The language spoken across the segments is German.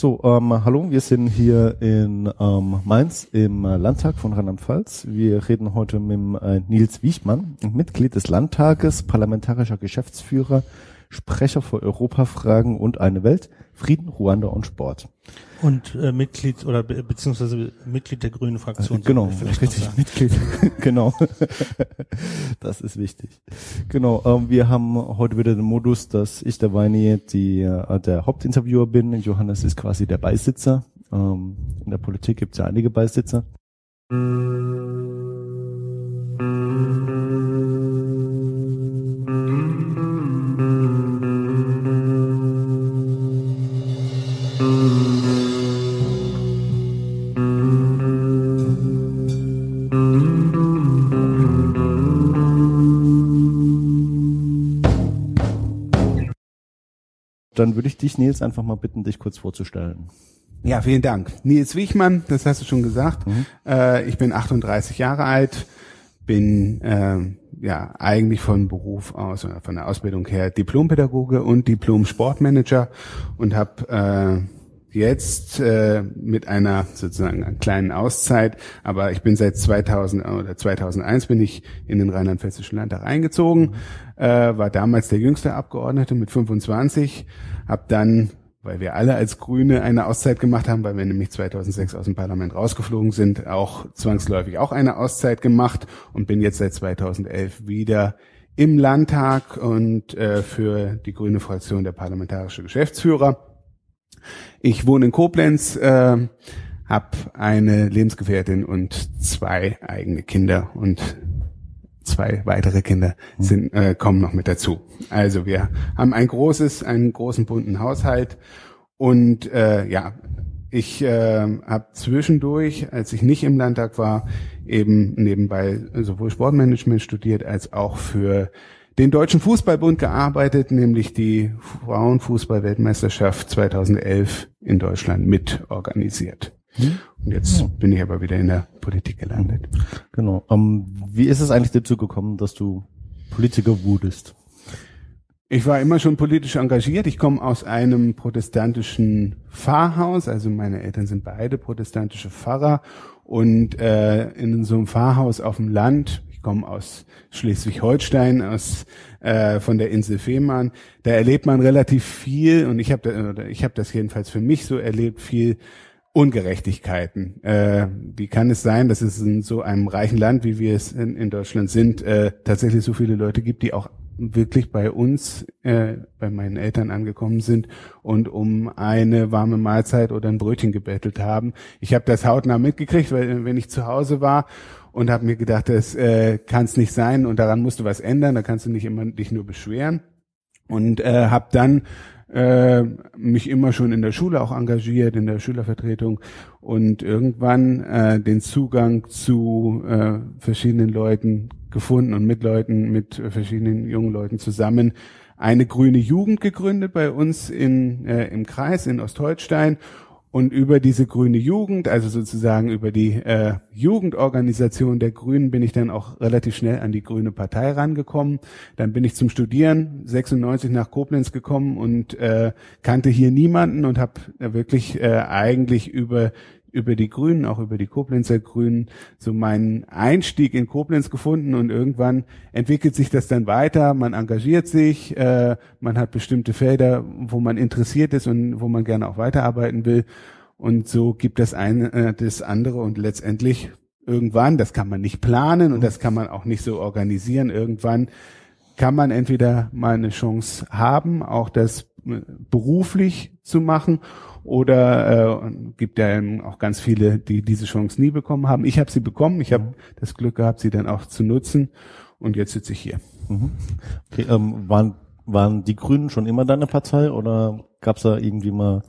So, ähm, hallo, wir sind hier in ähm, Mainz im Landtag von Rheinland-Pfalz. Wir reden heute mit äh, Nils Wiechmann, Mitglied des Landtages, parlamentarischer Geschäftsführer, Sprecher für Europafragen und eine Welt, Frieden, Ruanda und Sport. Und äh, Mitglied oder be beziehungsweise Mitglied der Grünen Fraktion. Äh, genau, richtig, Mitglied. genau. das ist wichtig. Genau, ähm, wir haben heute wieder den Modus, dass ich der Weini die, äh, der Hauptinterviewer bin. Johannes ist quasi der Beisitzer. Ähm, in der Politik gibt es ja einige Beisitzer. Dann würde ich dich, Nils, einfach mal bitten, dich kurz vorzustellen. Ja, vielen Dank. Nils Wichmann, das hast du schon gesagt. Mhm. Äh, ich bin 38 Jahre alt, bin äh, ja eigentlich von Beruf aus oder von der Ausbildung her Diplompädagoge und Diplom-Sportmanager und habe äh, jetzt äh, mit einer sozusagen kleinen Auszeit, aber ich bin seit 2000 oder 2001 bin ich in den Rheinland-Pfälzischen Landtag eingezogen, mhm. Äh, war damals der jüngste Abgeordnete mit 25, habe dann weil wir alle als Grüne eine Auszeit gemacht haben, weil wir nämlich 2006 aus dem Parlament rausgeflogen sind, auch zwangsläufig auch eine Auszeit gemacht und bin jetzt seit 2011 wieder im Landtag und äh, für die grüne Fraktion der parlamentarische Geschäftsführer. Ich wohne in Koblenz, äh, habe eine Lebensgefährtin und zwei eigene Kinder und zwei weitere Kinder sind, äh, kommen noch mit dazu. Also wir haben ein großes, einen großen bunten Haushalt und äh, ja, ich äh, habe zwischendurch, als ich nicht im Landtag war, eben nebenbei sowohl Sportmanagement studiert als auch für den Deutschen Fußballbund gearbeitet, nämlich die Frauenfußballweltmeisterschaft 2011 in Deutschland mit organisiert. Hm? Und jetzt ja. bin ich aber wieder in der Politik gelandet. Genau. Um, ähm, wie ist es eigentlich dazu gekommen, dass du Politiker wurdest? Ich war immer schon politisch engagiert. Ich komme aus einem protestantischen Pfarrhaus. Also meine Eltern sind beide protestantische Pfarrer. Und äh, in so einem Pfarrhaus auf dem Land, ich komme aus Schleswig-Holstein, aus äh, von der Insel Fehmarn. Da erlebt man relativ viel und ich habe da, ich habe das jedenfalls für mich so erlebt viel Ungerechtigkeiten. Äh, wie kann es sein, dass es in so einem reichen Land, wie wir es in, in Deutschland sind, äh, tatsächlich so viele Leute gibt, die auch wirklich bei uns, äh, bei meinen Eltern angekommen sind und um eine warme Mahlzeit oder ein Brötchen gebettelt haben. Ich habe das hautnah mitgekriegt, weil wenn ich zu Hause war und habe mir gedacht, das äh, kann es nicht sein und daran musst du was ändern, da kannst du nicht immer dich nur beschweren. Und äh, habe dann äh, mich immer schon in der Schule auch engagiert, in der Schülervertretung und irgendwann äh, den Zugang zu äh, verschiedenen Leuten gefunden und mit Leuten, mit verschiedenen jungen Leuten zusammen. Eine grüne Jugend gegründet bei uns in, äh, im Kreis in Ostholstein und über diese grüne Jugend, also sozusagen über die äh, Jugendorganisation der Grünen, bin ich dann auch relativ schnell an die Grüne Partei rangekommen. Dann bin ich zum Studieren 96 nach Koblenz gekommen und äh, kannte hier niemanden und habe wirklich äh, eigentlich über über die Grünen, auch über die Koblenzer Grünen, so meinen Einstieg in Koblenz gefunden und irgendwann entwickelt sich das dann weiter. Man engagiert sich, äh, man hat bestimmte Felder, wo man interessiert ist und wo man gerne auch weiterarbeiten will. Und so gibt das eine äh, das andere und letztendlich irgendwann, das kann man nicht planen und das kann man auch nicht so organisieren. Irgendwann kann man entweder mal eine Chance haben, auch das äh, beruflich zu machen oder äh, gibt ja auch ganz viele, die diese Chance nie bekommen haben. Ich habe sie bekommen. Ich habe mhm. das Glück gehabt, sie dann auch zu nutzen. Und jetzt sitze ich hier. Mhm. Okay, ähm, waren, waren die Grünen schon immer deine Partei oder gab es da irgendwie mal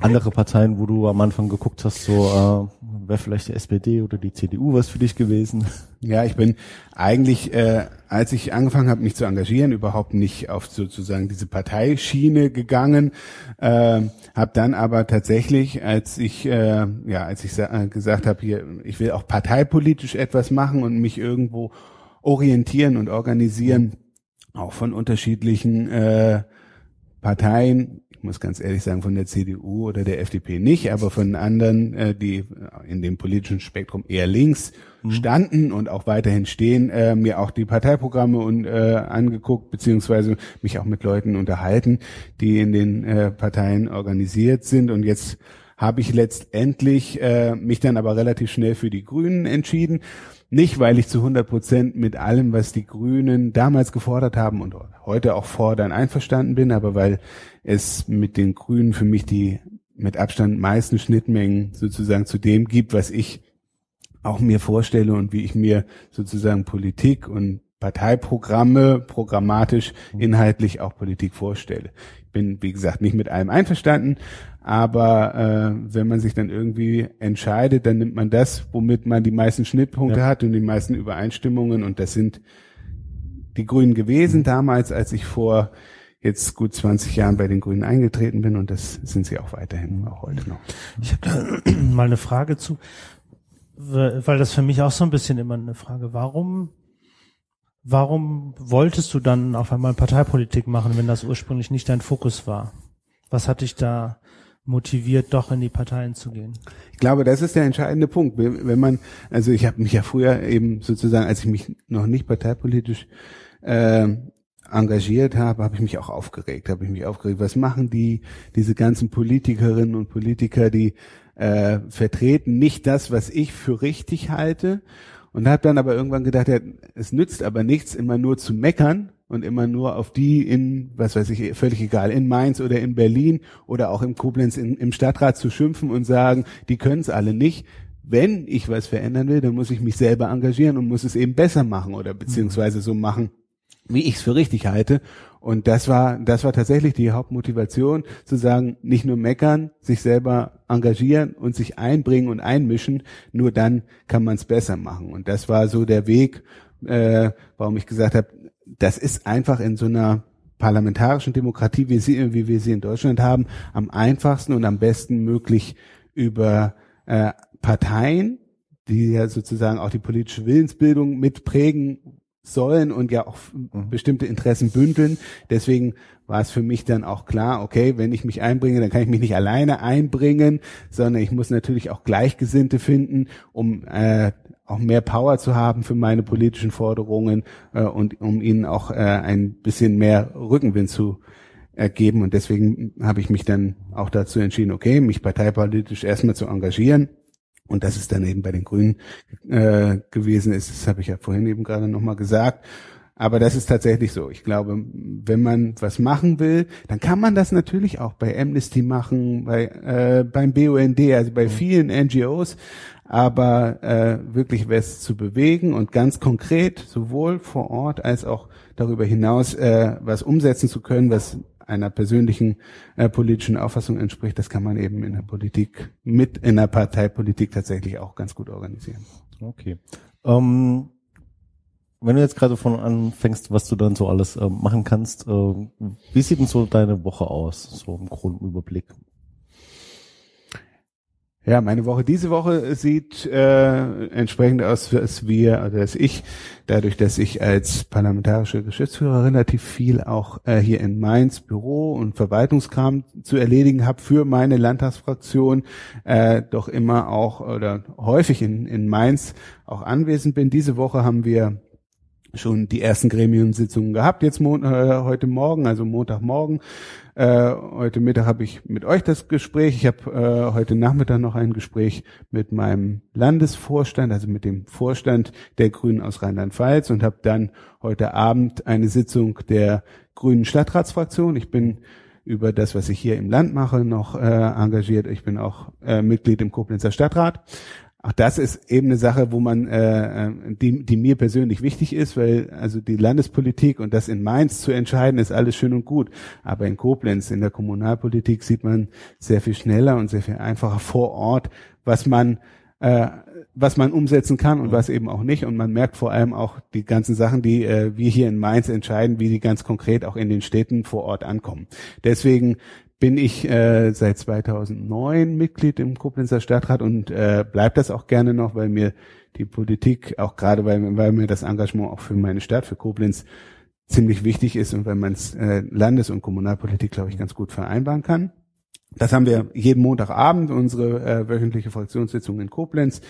andere Parteien, wo du am Anfang geguckt hast, so äh, wäre vielleicht die SPD oder die CDU was für dich gewesen? Ja, ich bin eigentlich, äh, als ich angefangen habe, mich zu engagieren, überhaupt nicht auf sozusagen diese Parteischiene gegangen, äh, habe dann aber tatsächlich, als ich äh, ja, als ich äh, gesagt habe, hier, ich will auch parteipolitisch etwas machen und mich irgendwo orientieren und organisieren, auch von unterschiedlichen äh, Parteien muss ganz ehrlich sagen, von der CDU oder der FDP nicht, aber von anderen, äh, die in dem politischen Spektrum eher links mhm. standen und auch weiterhin stehen, äh, mir auch die Parteiprogramme und äh, angeguckt, beziehungsweise mich auch mit Leuten unterhalten, die in den äh, Parteien organisiert sind. Und jetzt habe ich letztendlich äh, mich dann aber relativ schnell für die Grünen entschieden. Nicht, weil ich zu 100 Prozent mit allem, was die Grünen damals gefordert haben und heute auch fordern, einverstanden bin, aber weil es mit den Grünen für mich die mit Abstand meisten Schnittmengen sozusagen zu dem gibt, was ich auch mir vorstelle und wie ich mir sozusagen Politik und Parteiprogramme programmatisch, inhaltlich auch Politik vorstelle. Ich bin, wie gesagt, nicht mit allem einverstanden, aber äh, wenn man sich dann irgendwie entscheidet, dann nimmt man das, womit man die meisten Schnittpunkte ja. hat und die meisten Übereinstimmungen. Und das sind die Grünen gewesen damals, als ich vor jetzt gut 20 Jahren bei den Grünen eingetreten bin. Und das sind sie auch weiterhin, auch heute noch. Ich habe da mal eine Frage zu, weil das für mich auch so ein bisschen immer eine Frage. Warum Warum wolltest du dann auf einmal Parteipolitik machen, wenn das ursprünglich nicht dein Fokus war? Was hat dich da motiviert, doch in die Parteien zu gehen? Ich glaube, das ist der entscheidende Punkt. Wenn man, also ich habe mich ja früher eben sozusagen, als ich mich noch nicht parteipolitisch äh, engagiert habe, habe ich mich auch aufgeregt, habe ich mich aufgeregt. Was machen die, diese ganzen Politikerinnen und Politiker, die äh, vertreten nicht das, was ich für richtig halte und habe dann aber irgendwann gedacht, ja, es nützt aber nichts, immer nur zu meckern und immer nur auf die in, was weiß ich, völlig egal, in Mainz oder in Berlin oder auch im Koblenz in, im Stadtrat zu schimpfen und sagen, die können es alle nicht. Wenn ich was verändern will, dann muss ich mich selber engagieren und muss es eben besser machen oder beziehungsweise so machen, wie ich es für richtig halte. Und das war, das war tatsächlich die Hauptmotivation, zu sagen, nicht nur meckern, sich selber engagieren und sich einbringen und einmischen, nur dann kann man es besser machen. Und das war so der Weg, äh, warum ich gesagt habe, das ist einfach in so einer parlamentarischen Demokratie, wie, sie, wie wir sie in Deutschland haben, am einfachsten und am besten möglich über äh, Parteien, die ja sozusagen auch die politische Willensbildung mitprägen sollen und ja auch mhm. bestimmte Interessen bündeln. Deswegen war es für mich dann auch klar, okay, wenn ich mich einbringe, dann kann ich mich nicht alleine einbringen, sondern ich muss natürlich auch Gleichgesinnte finden, um äh, auch mehr Power zu haben für meine politischen Forderungen äh, und um ihnen auch äh, ein bisschen mehr Rückenwind zu ergeben. Und deswegen habe ich mich dann auch dazu entschieden, okay, mich parteipolitisch erstmal zu engagieren und dass es dann eben bei den Grünen äh, gewesen ist, das habe ich ja vorhin eben gerade nochmal gesagt. Aber das ist tatsächlich so. Ich glaube, wenn man was machen will, dann kann man das natürlich auch bei Amnesty machen, bei äh, beim BUND, also bei vielen NGOs. Aber äh, wirklich was zu bewegen und ganz konkret sowohl vor Ort als auch darüber hinaus äh, was umsetzen zu können, was einer persönlichen äh, politischen Auffassung entspricht, das kann man eben in der Politik mit in der Parteipolitik tatsächlich auch ganz gut organisieren. Okay. Ähm, wenn du jetzt gerade von anfängst, was du dann so alles äh, machen kannst, äh, wie sieht denn so deine Woche aus, so im Grundüberblick? Ja, meine Woche diese Woche sieht äh, entsprechend aus, dass wir, also dass ich, dadurch, dass ich als parlamentarischer Geschäftsführer relativ viel auch äh, hier in Mainz Büro und Verwaltungskram zu erledigen habe für meine Landtagsfraktion, äh, doch immer auch oder häufig in, in Mainz auch anwesend bin. Diese Woche haben wir schon die ersten Gremiumsitzungen gehabt, jetzt äh, heute Morgen, also Montagmorgen. Äh, heute Mittag habe ich mit euch das Gespräch. Ich habe äh, heute Nachmittag noch ein Gespräch mit meinem Landesvorstand, also mit dem Vorstand der Grünen aus Rheinland-Pfalz und habe dann heute Abend eine Sitzung der Grünen Stadtratsfraktion. Ich bin über das, was ich hier im Land mache, noch äh, engagiert. Ich bin auch äh, Mitglied im Koblenzer Stadtrat. Auch das ist eben eine Sache, wo man, äh, die, die mir persönlich wichtig ist, weil also die Landespolitik und das in Mainz zu entscheiden, ist alles schön und gut. Aber in Koblenz, in der Kommunalpolitik, sieht man sehr viel schneller und sehr viel einfacher vor Ort, was man äh, was man umsetzen kann und was eben auch nicht. Und man merkt vor allem auch die ganzen Sachen, die äh, wir hier in Mainz entscheiden, wie die ganz konkret auch in den Städten vor Ort ankommen. Deswegen bin ich äh, seit 2009 Mitglied im Koblenzer Stadtrat und äh, bleibe das auch gerne noch, weil mir die Politik, auch gerade weil, weil mir das Engagement auch für meine Stadt, für Koblenz ziemlich wichtig ist und wenn man es äh, Landes- und Kommunalpolitik, glaube ich, ganz gut vereinbaren kann. Das haben wir jeden Montagabend, unsere äh, wöchentliche Fraktionssitzung in Koblenz.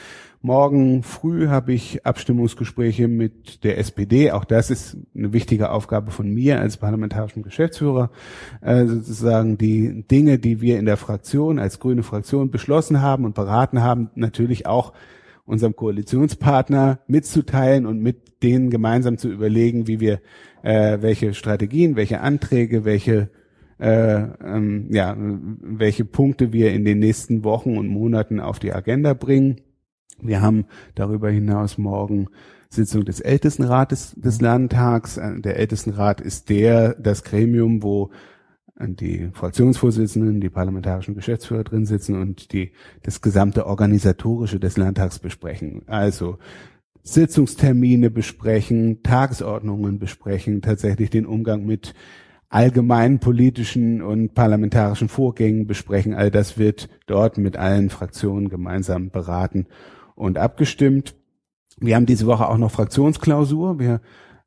Morgen früh habe ich Abstimmungsgespräche mit der SPD. Auch das ist eine wichtige Aufgabe von mir als parlamentarischem Geschäftsführer. Äh, sozusagen die Dinge, die wir in der Fraktion als grüne Fraktion beschlossen haben und beraten haben, natürlich auch unserem Koalitionspartner mitzuteilen und mit denen gemeinsam zu überlegen, wie wir äh, welche Strategien, welche Anträge, welche äh, ähm, ja, welche Punkte wir in den nächsten Wochen und Monaten auf die Agenda bringen. Wir haben darüber hinaus morgen Sitzung des Ältestenrates des Landtags. Äh, der Ältestenrat ist der, das Gremium, wo die Fraktionsvorsitzenden, die parlamentarischen Geschäftsführer drin sitzen und die das gesamte organisatorische des Landtags besprechen. Also Sitzungstermine besprechen, Tagesordnungen besprechen, tatsächlich den Umgang mit allgemeinen politischen und parlamentarischen Vorgängen besprechen. All das wird dort mit allen Fraktionen gemeinsam beraten und abgestimmt. Wir haben diese Woche auch noch Fraktionsklausur. Wir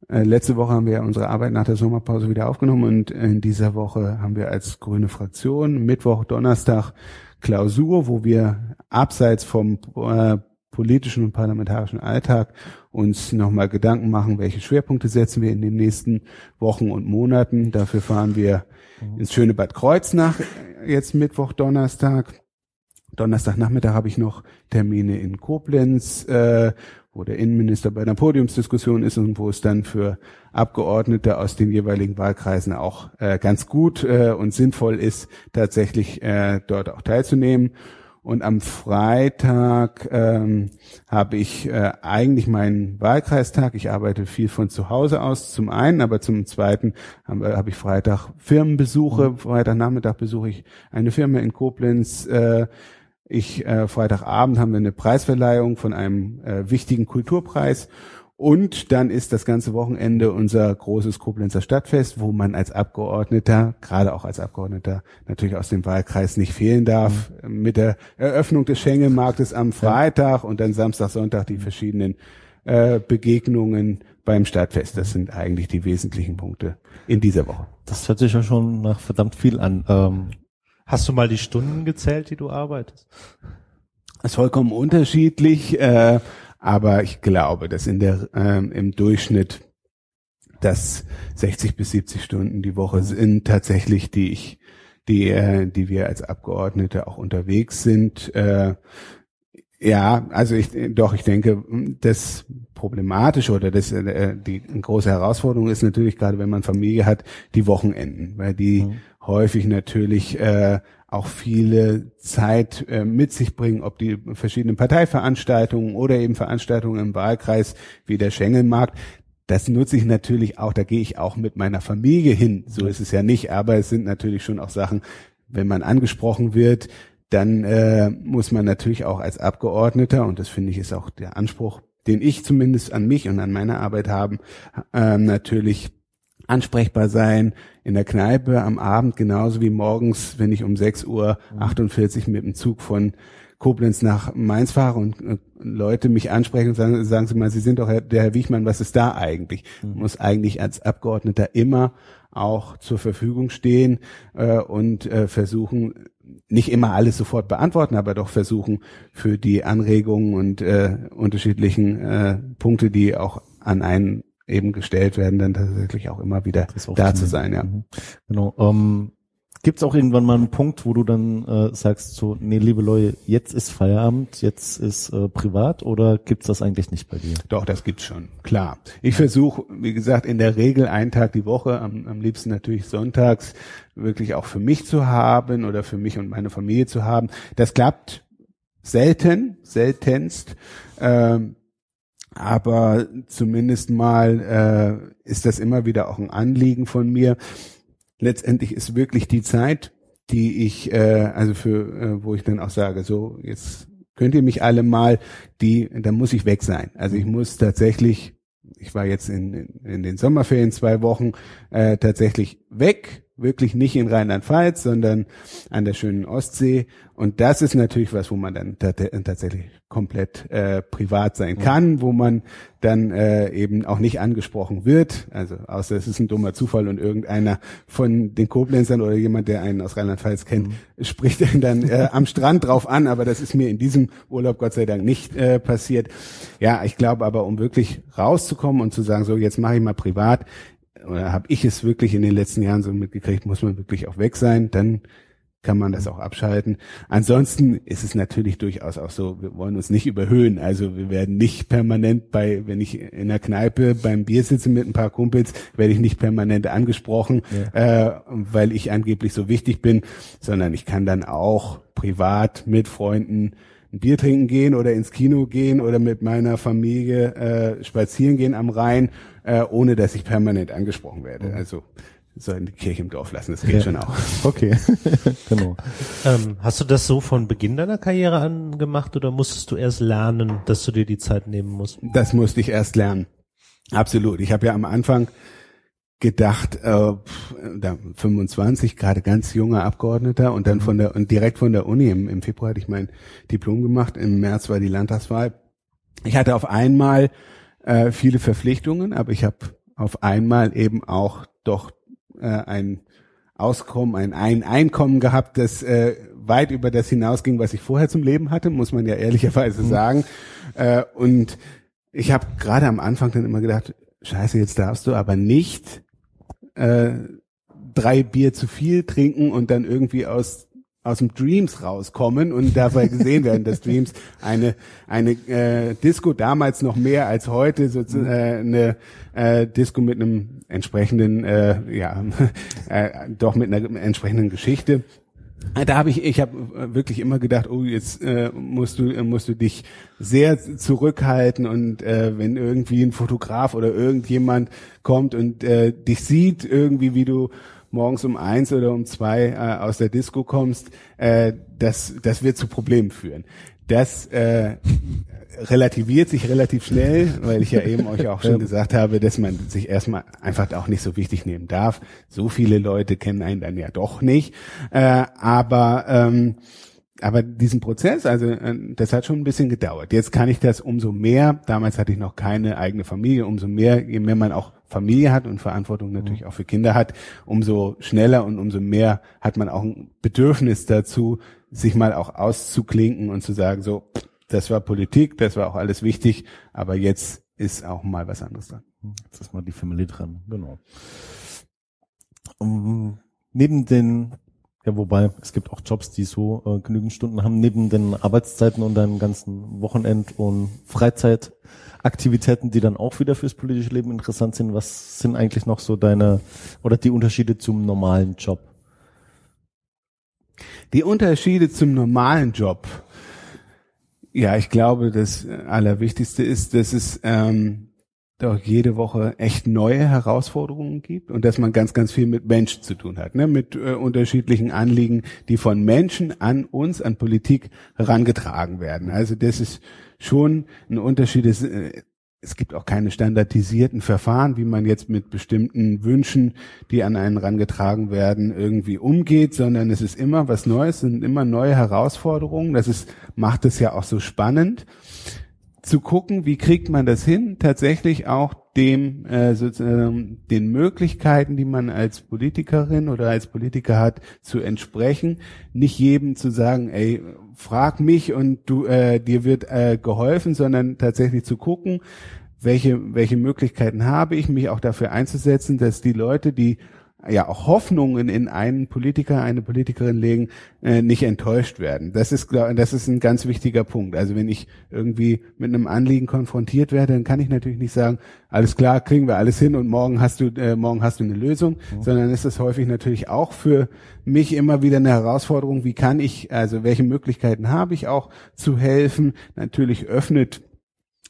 äh, letzte Woche haben wir unsere Arbeit nach der Sommerpause wieder aufgenommen und in dieser Woche haben wir als grüne Fraktion Mittwoch, Donnerstag Klausur, wo wir abseits vom äh, politischen und parlamentarischen Alltag uns nochmal Gedanken machen, welche Schwerpunkte setzen wir in den nächsten Wochen und Monaten. Dafür fahren wir ins schöne Bad Kreuznach jetzt Mittwoch, Donnerstag. Donnerstagnachmittag habe ich noch Termine in Koblenz, äh, wo der Innenminister bei einer Podiumsdiskussion ist und wo es dann für Abgeordnete aus den jeweiligen Wahlkreisen auch äh, ganz gut äh, und sinnvoll ist, tatsächlich äh, dort auch teilzunehmen. Und am Freitag ähm, habe ich äh, eigentlich meinen Wahlkreistag. Ich arbeite viel von zu Hause aus zum einen, aber zum zweiten habe hab ich Freitag Firmenbesuche. Mhm. Freitagnachmittag besuche ich eine Firma in Koblenz. Äh, ich äh, Freitagabend haben wir eine Preisverleihung von einem äh, wichtigen Kulturpreis und dann ist das ganze Wochenende unser großes Koblenzer Stadtfest, wo man als Abgeordneter, gerade auch als Abgeordneter, natürlich aus dem Wahlkreis nicht fehlen darf. Mhm. Mit der Eröffnung des Schengen-Marktes am Freitag und dann Samstag, Sonntag die verschiedenen äh, Begegnungen beim Stadtfest. Das sind eigentlich die wesentlichen Punkte in dieser Woche. Das hört sich ja schon nach verdammt viel an. Ähm Hast du mal die Stunden gezählt, die du arbeitest? Das ist vollkommen unterschiedlich. Äh, aber ich glaube, dass in der ähm, im Durchschnitt dass 60 bis 70 Stunden die Woche sind tatsächlich, die ich, die, äh, die wir als Abgeordnete auch unterwegs sind. Äh, ja, also ich doch, ich denke, das Problematische oder das äh, die große Herausforderung ist natürlich gerade, wenn man Familie hat, die Wochenenden, weil die mhm. häufig natürlich äh, auch viele Zeit äh, mit sich bringen, ob die verschiedenen Parteiveranstaltungen oder eben Veranstaltungen im Wahlkreis wie der Schengelmarkt. Das nutze ich natürlich auch, da gehe ich auch mit meiner Familie hin. So ist es ja nicht, aber es sind natürlich schon auch Sachen, wenn man angesprochen wird, dann äh, muss man natürlich auch als Abgeordneter, und das finde ich ist auch der Anspruch, den ich zumindest an mich und an meine Arbeit haben, äh, natürlich ansprechbar sein in der Kneipe am Abend genauso wie morgens, wenn ich um 6 Uhr 48 mit dem Zug von Koblenz nach Mainz fahre und äh, Leute mich ansprechen und sagen, sagen Sie mal, Sie sind doch Herr, der Herr Wichmann, was ist da eigentlich? Mhm. Muss eigentlich als Abgeordneter immer auch zur Verfügung stehen äh, und äh, versuchen, nicht immer alles sofort beantworten, aber doch versuchen, für die Anregungen und äh, unterschiedlichen äh, Punkte, die auch an einen eben gestellt werden, dann tatsächlich auch immer wieder da zu sein. Ja. Mhm. Genau. Ähm, Gibt es auch irgendwann mal einen Punkt, wo du dann äh, sagst, so, nee, liebe Leute, jetzt ist Feierabend, jetzt ist äh, privat oder gibt's das eigentlich nicht bei dir? Doch, das gibt's schon, klar. Ich versuche, wie gesagt, in der Regel einen Tag die Woche, am, am liebsten natürlich sonntags, wirklich auch für mich zu haben oder für mich und meine Familie zu haben. Das klappt selten, seltenst. Ähm, aber zumindest mal äh, ist das immer wieder auch ein Anliegen von mir. Letztendlich ist wirklich die Zeit, die ich, äh, also für, äh, wo ich dann auch sage, so jetzt könnt ihr mich alle mal, die, dann muss ich weg sein. Also ich muss tatsächlich, ich war jetzt in, in, in den Sommerferien zwei Wochen äh, tatsächlich weg wirklich nicht in Rheinland-Pfalz, sondern an der schönen Ostsee. Und das ist natürlich was, wo man dann tatsächlich komplett äh, privat sein kann, wo man dann äh, eben auch nicht angesprochen wird. Also außer es ist ein dummer Zufall und irgendeiner von den Koblenzern oder jemand, der einen aus Rheinland-Pfalz kennt, mhm. spricht einen dann äh, am Strand drauf an. Aber das ist mir in diesem Urlaub Gott sei Dank nicht äh, passiert. Ja, ich glaube aber, um wirklich rauszukommen und zu sagen, so jetzt mache ich mal privat, oder habe ich es wirklich in den letzten Jahren so mitgekriegt, muss man wirklich auch weg sein, dann kann man das auch abschalten. Ansonsten ist es natürlich durchaus auch so, wir wollen uns nicht überhöhen. Also wir werden nicht permanent bei, wenn ich in der Kneipe beim Bier sitze mit ein paar Kumpels, werde ich nicht permanent angesprochen, ja. äh, weil ich angeblich so wichtig bin, sondern ich kann dann auch privat mit Freunden ein Bier trinken gehen oder ins Kino gehen oder mit meiner Familie äh, spazieren gehen am Rhein, äh, ohne dass ich permanent angesprochen werde. Mhm. Also sollen die Kirche im Dorf lassen, das geht ja. schon auch. Okay, genau. Ähm, hast du das so von Beginn deiner Karriere an gemacht oder musstest du erst lernen, dass du dir die Zeit nehmen musst? Das musste ich erst lernen. Absolut. Ich habe ja am Anfang gedacht, äh, da 25, gerade ganz junger Abgeordneter und dann von der und direkt von der Uni im, im Februar hatte ich mein Diplom gemacht, im März war die Landtagswahl. Ich hatte auf einmal äh, viele Verpflichtungen, aber ich habe auf einmal eben auch doch äh, ein Auskommen, ein, ein Einkommen gehabt, das äh, weit über das hinausging, was ich vorher zum Leben hatte, muss man ja ehrlicherweise mhm. sagen. Äh, und ich habe gerade am Anfang dann immer gedacht, scheiße, jetzt darfst du aber nicht äh, drei Bier zu viel trinken und dann irgendwie aus aus dem Dreams rauskommen und dabei gesehen werden, dass Dreams eine eine äh, Disco damals noch mehr als heute so äh, eine äh, Disco mit einem entsprechenden äh, ja äh, doch mit einer entsprechenden Geschichte da habe ich, ich habe wirklich immer gedacht, oh, jetzt äh, musst du musst du dich sehr zurückhalten und äh, wenn irgendwie ein Fotograf oder irgendjemand kommt und äh, dich sieht irgendwie, wie du morgens um eins oder um zwei äh, aus der Disco kommst, äh, das das wird zu Problemen führen. Das äh, relativiert sich relativ schnell, weil ich ja eben euch auch schon gesagt habe, dass man sich erstmal einfach auch nicht so wichtig nehmen darf. So viele Leute kennen einen dann ja doch nicht. Äh, aber ähm, aber diesen Prozess, also äh, das hat schon ein bisschen gedauert. Jetzt kann ich das umso mehr. Damals hatte ich noch keine eigene Familie. Umso mehr, je mehr man auch Familie hat und Verantwortung natürlich auch für Kinder hat, umso schneller und umso mehr hat man auch ein Bedürfnis dazu, sich mal auch auszuklinken und zu sagen, so, das war Politik, das war auch alles wichtig, aber jetzt ist auch mal was anderes dran. Jetzt ist mal die Familie dran, genau. Um, neben den, ja wobei, es gibt auch Jobs, die so äh, genügend Stunden haben, neben den Arbeitszeiten und deinen ganzen Wochenend- und Freizeitaktivitäten, die dann auch wieder fürs politische Leben interessant sind, was sind eigentlich noch so deine, oder die Unterschiede zum normalen Job? Die Unterschiede zum normalen Job. Ja, ich glaube, das Allerwichtigste ist, dass es ähm, doch jede Woche echt neue Herausforderungen gibt und dass man ganz, ganz viel mit Menschen zu tun hat, ne? mit äh, unterschiedlichen Anliegen, die von Menschen an uns, an Politik herangetragen werden. Also das ist schon ein Unterschied. Das, äh, es gibt auch keine standardisierten Verfahren, wie man jetzt mit bestimmten Wünschen, die an einen rangetragen werden, irgendwie umgeht, sondern es ist immer was Neues, sind immer neue Herausforderungen. Das ist, macht es ja auch so spannend zu gucken, wie kriegt man das hin, tatsächlich auch dem äh, sozusagen den Möglichkeiten, die man als Politikerin oder als Politiker hat, zu entsprechen. Nicht jedem zu sagen, ey, frag mich und du äh, dir wird äh, geholfen, sondern tatsächlich zu gucken, welche welche Möglichkeiten habe ich, mich auch dafür einzusetzen, dass die Leute, die ja auch Hoffnungen in einen Politiker, eine Politikerin legen, äh, nicht enttäuscht werden. Das ist, das ist ein ganz wichtiger Punkt. Also wenn ich irgendwie mit einem Anliegen konfrontiert werde, dann kann ich natürlich nicht sagen, alles klar, kriegen wir alles hin und morgen hast du, äh, morgen hast du eine Lösung, mhm. sondern ist es häufig natürlich auch für mich immer wieder eine Herausforderung, wie kann ich, also welche Möglichkeiten habe ich auch zu helfen. Natürlich öffnet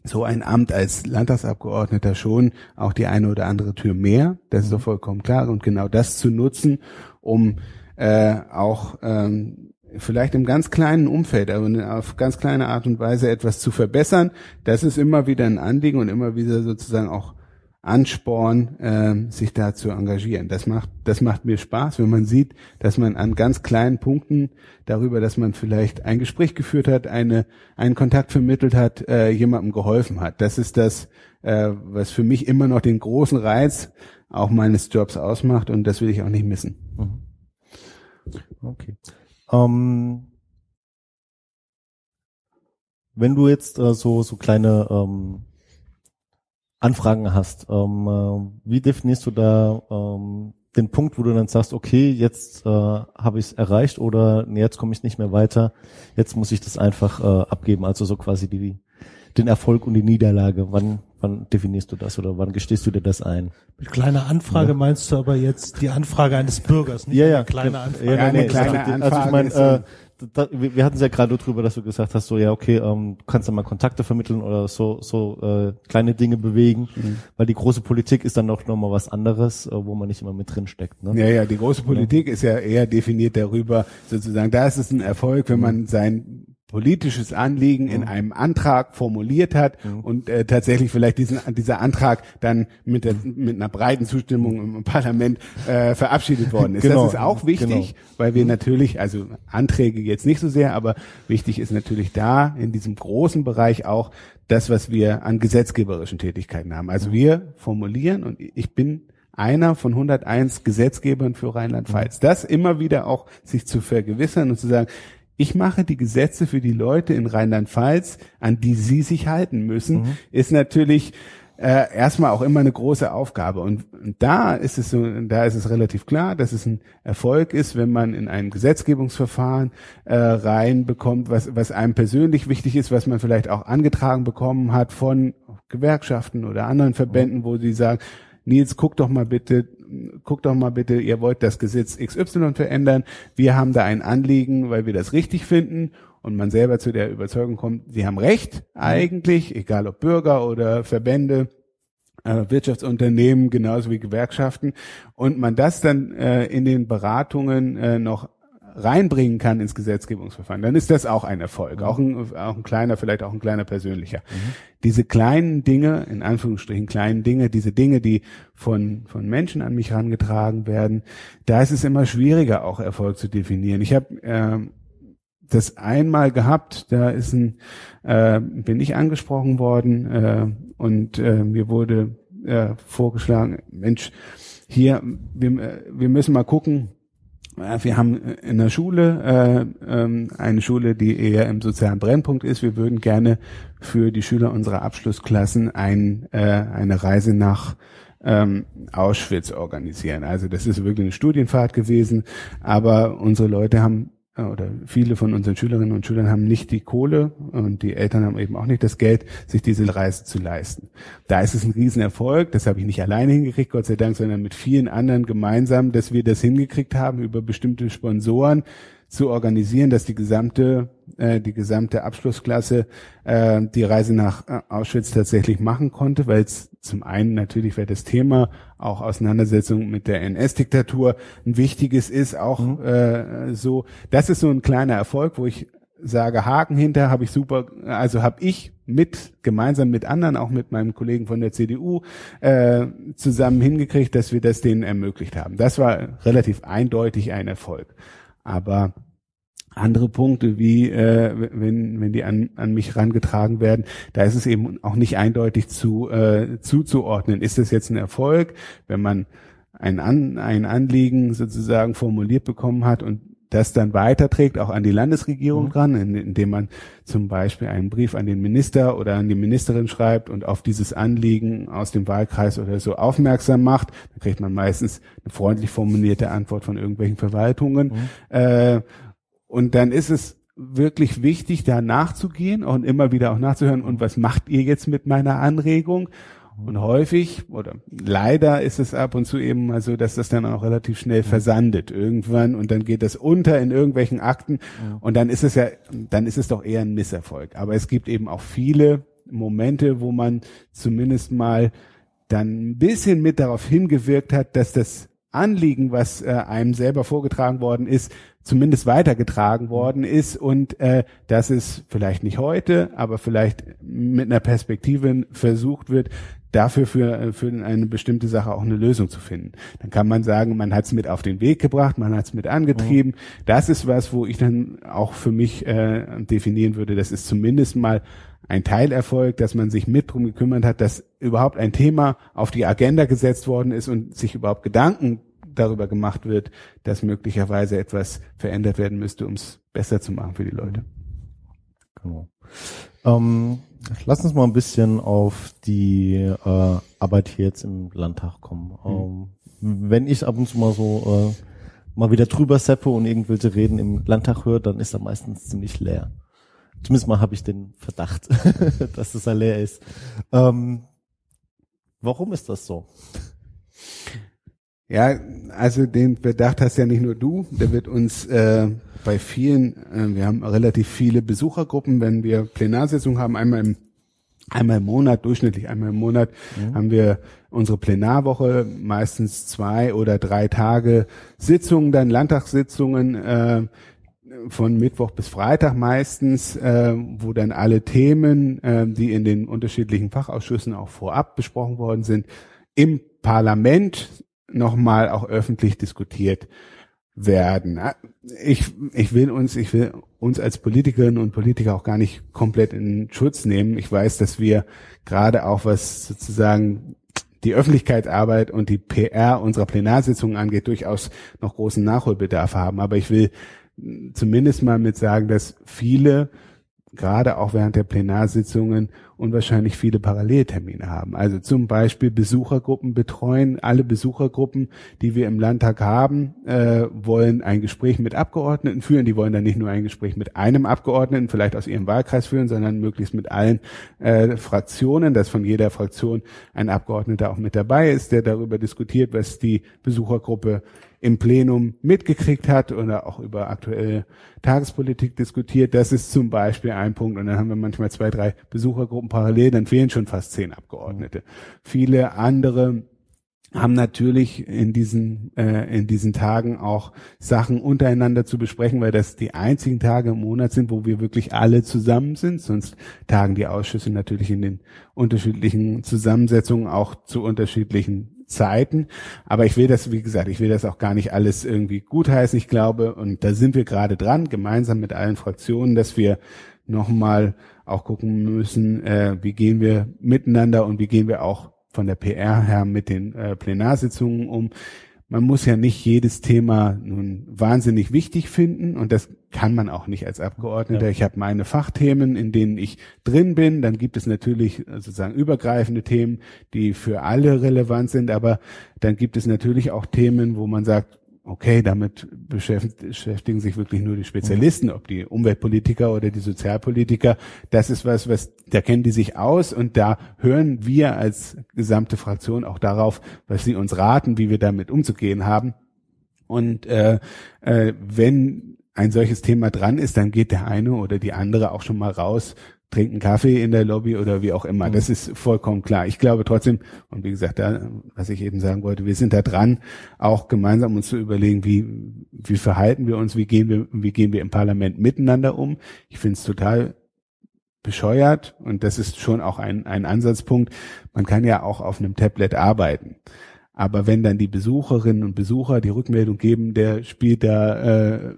so ein Amt als Landtagsabgeordneter schon auch die eine oder andere Tür mehr. Das ist doch vollkommen klar. Und genau das zu nutzen, um äh, auch ähm, vielleicht im ganz kleinen Umfeld, aber auf ganz kleine Art und Weise etwas zu verbessern, das ist immer wieder ein Anliegen und immer wieder sozusagen auch Ansporn, äh, sich da zu engagieren. Das macht, das macht mir Spaß, wenn man sieht, dass man an ganz kleinen Punkten darüber, dass man vielleicht ein Gespräch geführt hat, eine, einen Kontakt vermittelt hat, äh, jemandem geholfen hat. Das ist das, äh, was für mich immer noch den großen Reiz auch meines Jobs ausmacht und das will ich auch nicht missen. Mhm. Okay. Ähm, wenn du jetzt äh, so so kleine ähm, Anfragen hast, ähm, äh, wie definierst du da ähm, den Punkt, wo du dann sagst, okay, jetzt äh, habe ich es erreicht oder nee, jetzt komme ich nicht mehr weiter, jetzt muss ich das einfach äh, abgeben, also so quasi die den Erfolg und die Niederlage. Wann wann definierst du das oder wann gestehst du dir das ein? Mit kleiner Anfrage Ja. meinst du aber jetzt die Anfrage eines Bürgers, nicht Ja, ja, eine kleine Anfrage. Ja, Ja, nee, eine nee, kleine also, also Anfrage ich meine, äh, da, wir hatten es ja gerade drüber, dass du gesagt hast, so ja, okay, ähm, du kannst ja mal Kontakte vermitteln oder so so äh, kleine Dinge bewegen, Mhm. weil die große Politik ist dann doch nochmal was anderes, äh, wo man nicht immer mit drin steckt. Ne? Ja, ja, die große Politik ist ja eher definiert darüber, sozusagen, da ist es ein Erfolg, wenn man sein politisches Anliegen in einem Antrag formuliert hat und äh, tatsächlich vielleicht diesen dieser Antrag dann mit der, mit einer breiten Zustimmung im Parlament äh, verabschiedet worden ist. Genau, Das ist auch wichtig, genau. weil wir natürlich, also Anträge jetzt nicht so sehr, aber wichtig ist natürlich da in diesem großen Bereich auch das, was wir an gesetzgeberischen Tätigkeiten haben. Also wir formulieren und ich bin einer von 101 Gesetzgebern für Rheinland-Pfalz. Das immer wieder auch sich zu vergewissern und zu sagen, ich mache die Gesetze für die Leute in Rheinland-Pfalz, an die sie sich halten müssen, ist natürlich äh, erstmal auch immer eine große Aufgabe. Und, und da ist es so, da ist es relativ klar, dass es ein Erfolg ist, wenn man in ein Gesetzgebungsverfahren äh, reinbekommt, was, was einem persönlich wichtig ist, was man vielleicht auch angetragen bekommen hat von Gewerkschaften oder anderen Verbänden, wo sie sagen, Nils, guck doch mal bitte, guck doch mal bitte, ihr wollt das Gesetz XY verändern. Wir haben da ein Anliegen, weil wir das richtig finden und man selber zu der Überzeugung kommt, sie haben recht eigentlich, egal ob Bürger oder Verbände, äh, Wirtschaftsunternehmen genauso wie Gewerkschaften und man das dann äh, in den Beratungen äh, noch reinbringen kann ins Gesetzgebungsverfahren, dann ist das auch ein Erfolg, auch, ein, auch ein kleiner, vielleicht auch ein kleiner persönlicher. Diese kleinen Dinge, in Anführungsstrichen kleinen Dinge, diese Dinge, die von, von Menschen an mich herangetragen werden, da ist es immer schwieriger, auch Erfolg zu definieren. Ich habe ähm, das einmal gehabt, da ist ein, äh, bin ich angesprochen worden äh, und äh, mir wurde äh, vorgeschlagen, Mensch, hier, wir, äh, wir müssen mal gucken, äh, wir haben in der Schule äh, ähm, eine Schule, die eher im sozialen Brennpunkt ist. Wir würden gerne für die Schüler unserer Abschlussklassen ein, äh, eine Reise nach ähm, Auschwitz organisieren. Also das ist wirklich eine Studienfahrt gewesen, aber unsere Leute haben äh, oder viele von unseren Schülerinnen und Schülern haben nicht die Kohle und die Eltern haben eben auch nicht das Geld, sich diese Reise zu leisten. Da ist es ein Riesenerfolg, das habe ich nicht alleine hingekriegt, Gott sei Dank, sondern mit vielen anderen gemeinsam, dass wir das hingekriegt haben, über bestimmte Sponsoren zu organisieren, dass die gesamte äh, die gesamte Abschlussklasse äh, die Reise nach äh, Auschwitz tatsächlich machen konnte, weil es zum einen natürlich, weil das Thema auch Auseinandersetzung mit der NS-Diktatur ein wichtiges ist, auch äh, so. Das ist so ein kleiner Erfolg, wo ich sage Haken hinter, habe ich super, also habe ich mit gemeinsam mit anderen, auch mit meinem Kollegen von der CDU äh, zusammen hingekriegt, dass wir das denen ermöglicht haben. Das war relativ eindeutig ein Erfolg. Aber andere Punkte, wie äh, wenn, wenn die an, an mich rangetragen werden, da ist es eben auch nicht eindeutig zu, äh, zuzuordnen. Ist das jetzt ein Erfolg, wenn man ein, an, ein Anliegen sozusagen formuliert bekommen hat und das dann weiterträgt, auch an die Landesregierung dran, in, indem man zum Beispiel einen Brief an den Minister oder an die Ministerin schreibt und auf dieses Anliegen aus dem Wahlkreis oder so aufmerksam macht. Dann kriegt man meistens eine freundlich formulierte Antwort von irgendwelchen Verwaltungen. Äh, und dann ist es wirklich wichtig, da nachzugehen und immer wieder auch nachzuhören, und was macht ihr jetzt mit meiner Anregung? Und häufig oder leider ist es ab und zu eben mal so, dass das dann auch relativ schnell versandet irgendwann und dann geht das unter in irgendwelchen Akten und dann ist es ja, dann ist es doch eher ein Misserfolg. Aber es gibt eben auch viele Momente, wo man zumindest mal dann ein bisschen mit darauf hingewirkt hat, dass das Anliegen, was äh, einem selber vorgetragen worden ist, zumindest weitergetragen worden ist und äh, dass es vielleicht nicht heute, aber vielleicht mit einer Perspektive versucht wird, dafür für, für eine bestimmte Sache auch eine Lösung zu finden. Dann kann man sagen, man hat es mit auf den Weg gebracht, man hat es mit angetrieben. Mhm. Das ist was, wo ich dann auch für mich äh, definieren würde, das ist zumindest mal ein Teilerfolg, dass man sich mit drum gekümmert hat, dass überhaupt ein Thema auf die Agenda gesetzt worden ist und sich überhaupt Gedanken darüber gemacht wird, dass möglicherweise etwas verändert werden müsste, um es besser zu machen für die Leute. Genau. Ähm, lass uns mal ein bisschen auf die äh, Arbeit hier jetzt im Landtag kommen. Mhm. Ähm, wenn ich ab und zu mal so äh, mal wieder drüber seppe und irgendwelche Reden im Landtag höre, dann ist er meistens ziemlich leer. Zumindest mal habe ich den Verdacht, dass es leer ist. Ähm, warum ist das so? Ja, also den Verdacht hast ja nicht nur du, der wird uns äh, bei vielen, äh, wir haben relativ viele Besuchergruppen, wenn wir Plenarsitzungen haben, einmal im einmal im Monat, durchschnittlich einmal im Monat, mhm. haben wir unsere Plenarwoche, meistens zwei oder drei Tage Sitzungen, dann Landtagssitzungen, äh, von Mittwoch bis Freitag meistens, äh, wo dann alle Themen, äh, die in den unterschiedlichen Fachausschüssen auch vorab besprochen worden sind, im Parlament nochmal auch öffentlich diskutiert werden. Ich, ich will uns, ich will uns als Politikerinnen und Politiker auch gar nicht komplett in Schutz nehmen. Ich weiß, dass wir gerade auch was sozusagen die Öffentlichkeitsarbeit und die PR unserer Plenarsitzungen angeht, durchaus noch großen Nachholbedarf haben. Aber ich will zumindest mal mit sagen, dass viele gerade auch während der Plenarsitzungen unwahrscheinlich viele Paralleltermine haben. Also zum Beispiel Besuchergruppen betreuen. Alle Besuchergruppen, die wir im Landtag haben, äh, wollen ein Gespräch mit Abgeordneten führen. Die wollen dann nicht nur ein Gespräch mit einem Abgeordneten, vielleicht aus ihrem Wahlkreis führen, sondern möglichst mit allen äh, Fraktionen, dass von jeder Fraktion ein Abgeordneter auch mit dabei ist, der darüber diskutiert, was die Besuchergruppe im Plenum mitgekriegt hat oder auch über aktuelle Tagespolitik diskutiert. Das ist zum Beispiel ein Punkt. Und dann haben wir manchmal zwei, drei Besuchergruppen parallel, dann fehlen schon fast zehn Abgeordnete. Viele andere haben natürlich in diesen äh, in diesen Tagen auch Sachen untereinander zu besprechen, weil das die einzigen Tage im Monat sind, wo wir wirklich alle zusammen sind. Sonst tagen die Ausschüsse natürlich in den unterschiedlichen Zusammensetzungen auch zu unterschiedlichen Zeiten. Aber ich will das, wie gesagt, ich will das auch gar nicht alles irgendwie gutheißen. Ich glaube, und da sind wir gerade dran, gemeinsam mit allen Fraktionen, dass wir nochmal auch gucken müssen, äh, wie gehen wir miteinander und wie gehen wir auch von der PR her mit den äh, Plenarsitzungen um man muss ja nicht jedes Thema nun wahnsinnig wichtig finden und das kann man auch nicht als Abgeordneter. Ja. Ich habe meine Fachthemen, in denen ich drin bin. Dann gibt es natürlich sozusagen übergreifende Themen, die für alle relevant sind, aber dann gibt es natürlich auch Themen, wo man sagt, okay, damit beschäftigen sich wirklich nur die Spezialisten, ob die Umweltpolitiker oder die Sozialpolitiker. Das ist was, was, da kennen die sich aus und da hören wir als gesamte Fraktion auch darauf, was sie uns raten, wie wir damit umzugehen haben. Und äh, äh, wenn ein solches Thema dran ist, dann geht der eine oder die andere auch schon mal raus trinken Kaffee in der Lobby oder wie auch immer. Mhm. Das ist vollkommen klar. Ich glaube trotzdem, und wie gesagt, da, was ich eben sagen wollte, wir sind da dran, auch gemeinsam uns zu überlegen, wie, wie verhalten wir uns, wie gehen wir, wie gehen wir im Parlament miteinander um. Ich finde es total bescheuert und das ist schon auch ein, ein Ansatzpunkt. Man kann ja auch auf einem Tablet arbeiten. Aber wenn dann die Besucherinnen und Besucher die Rückmeldung geben, der spielt da äh,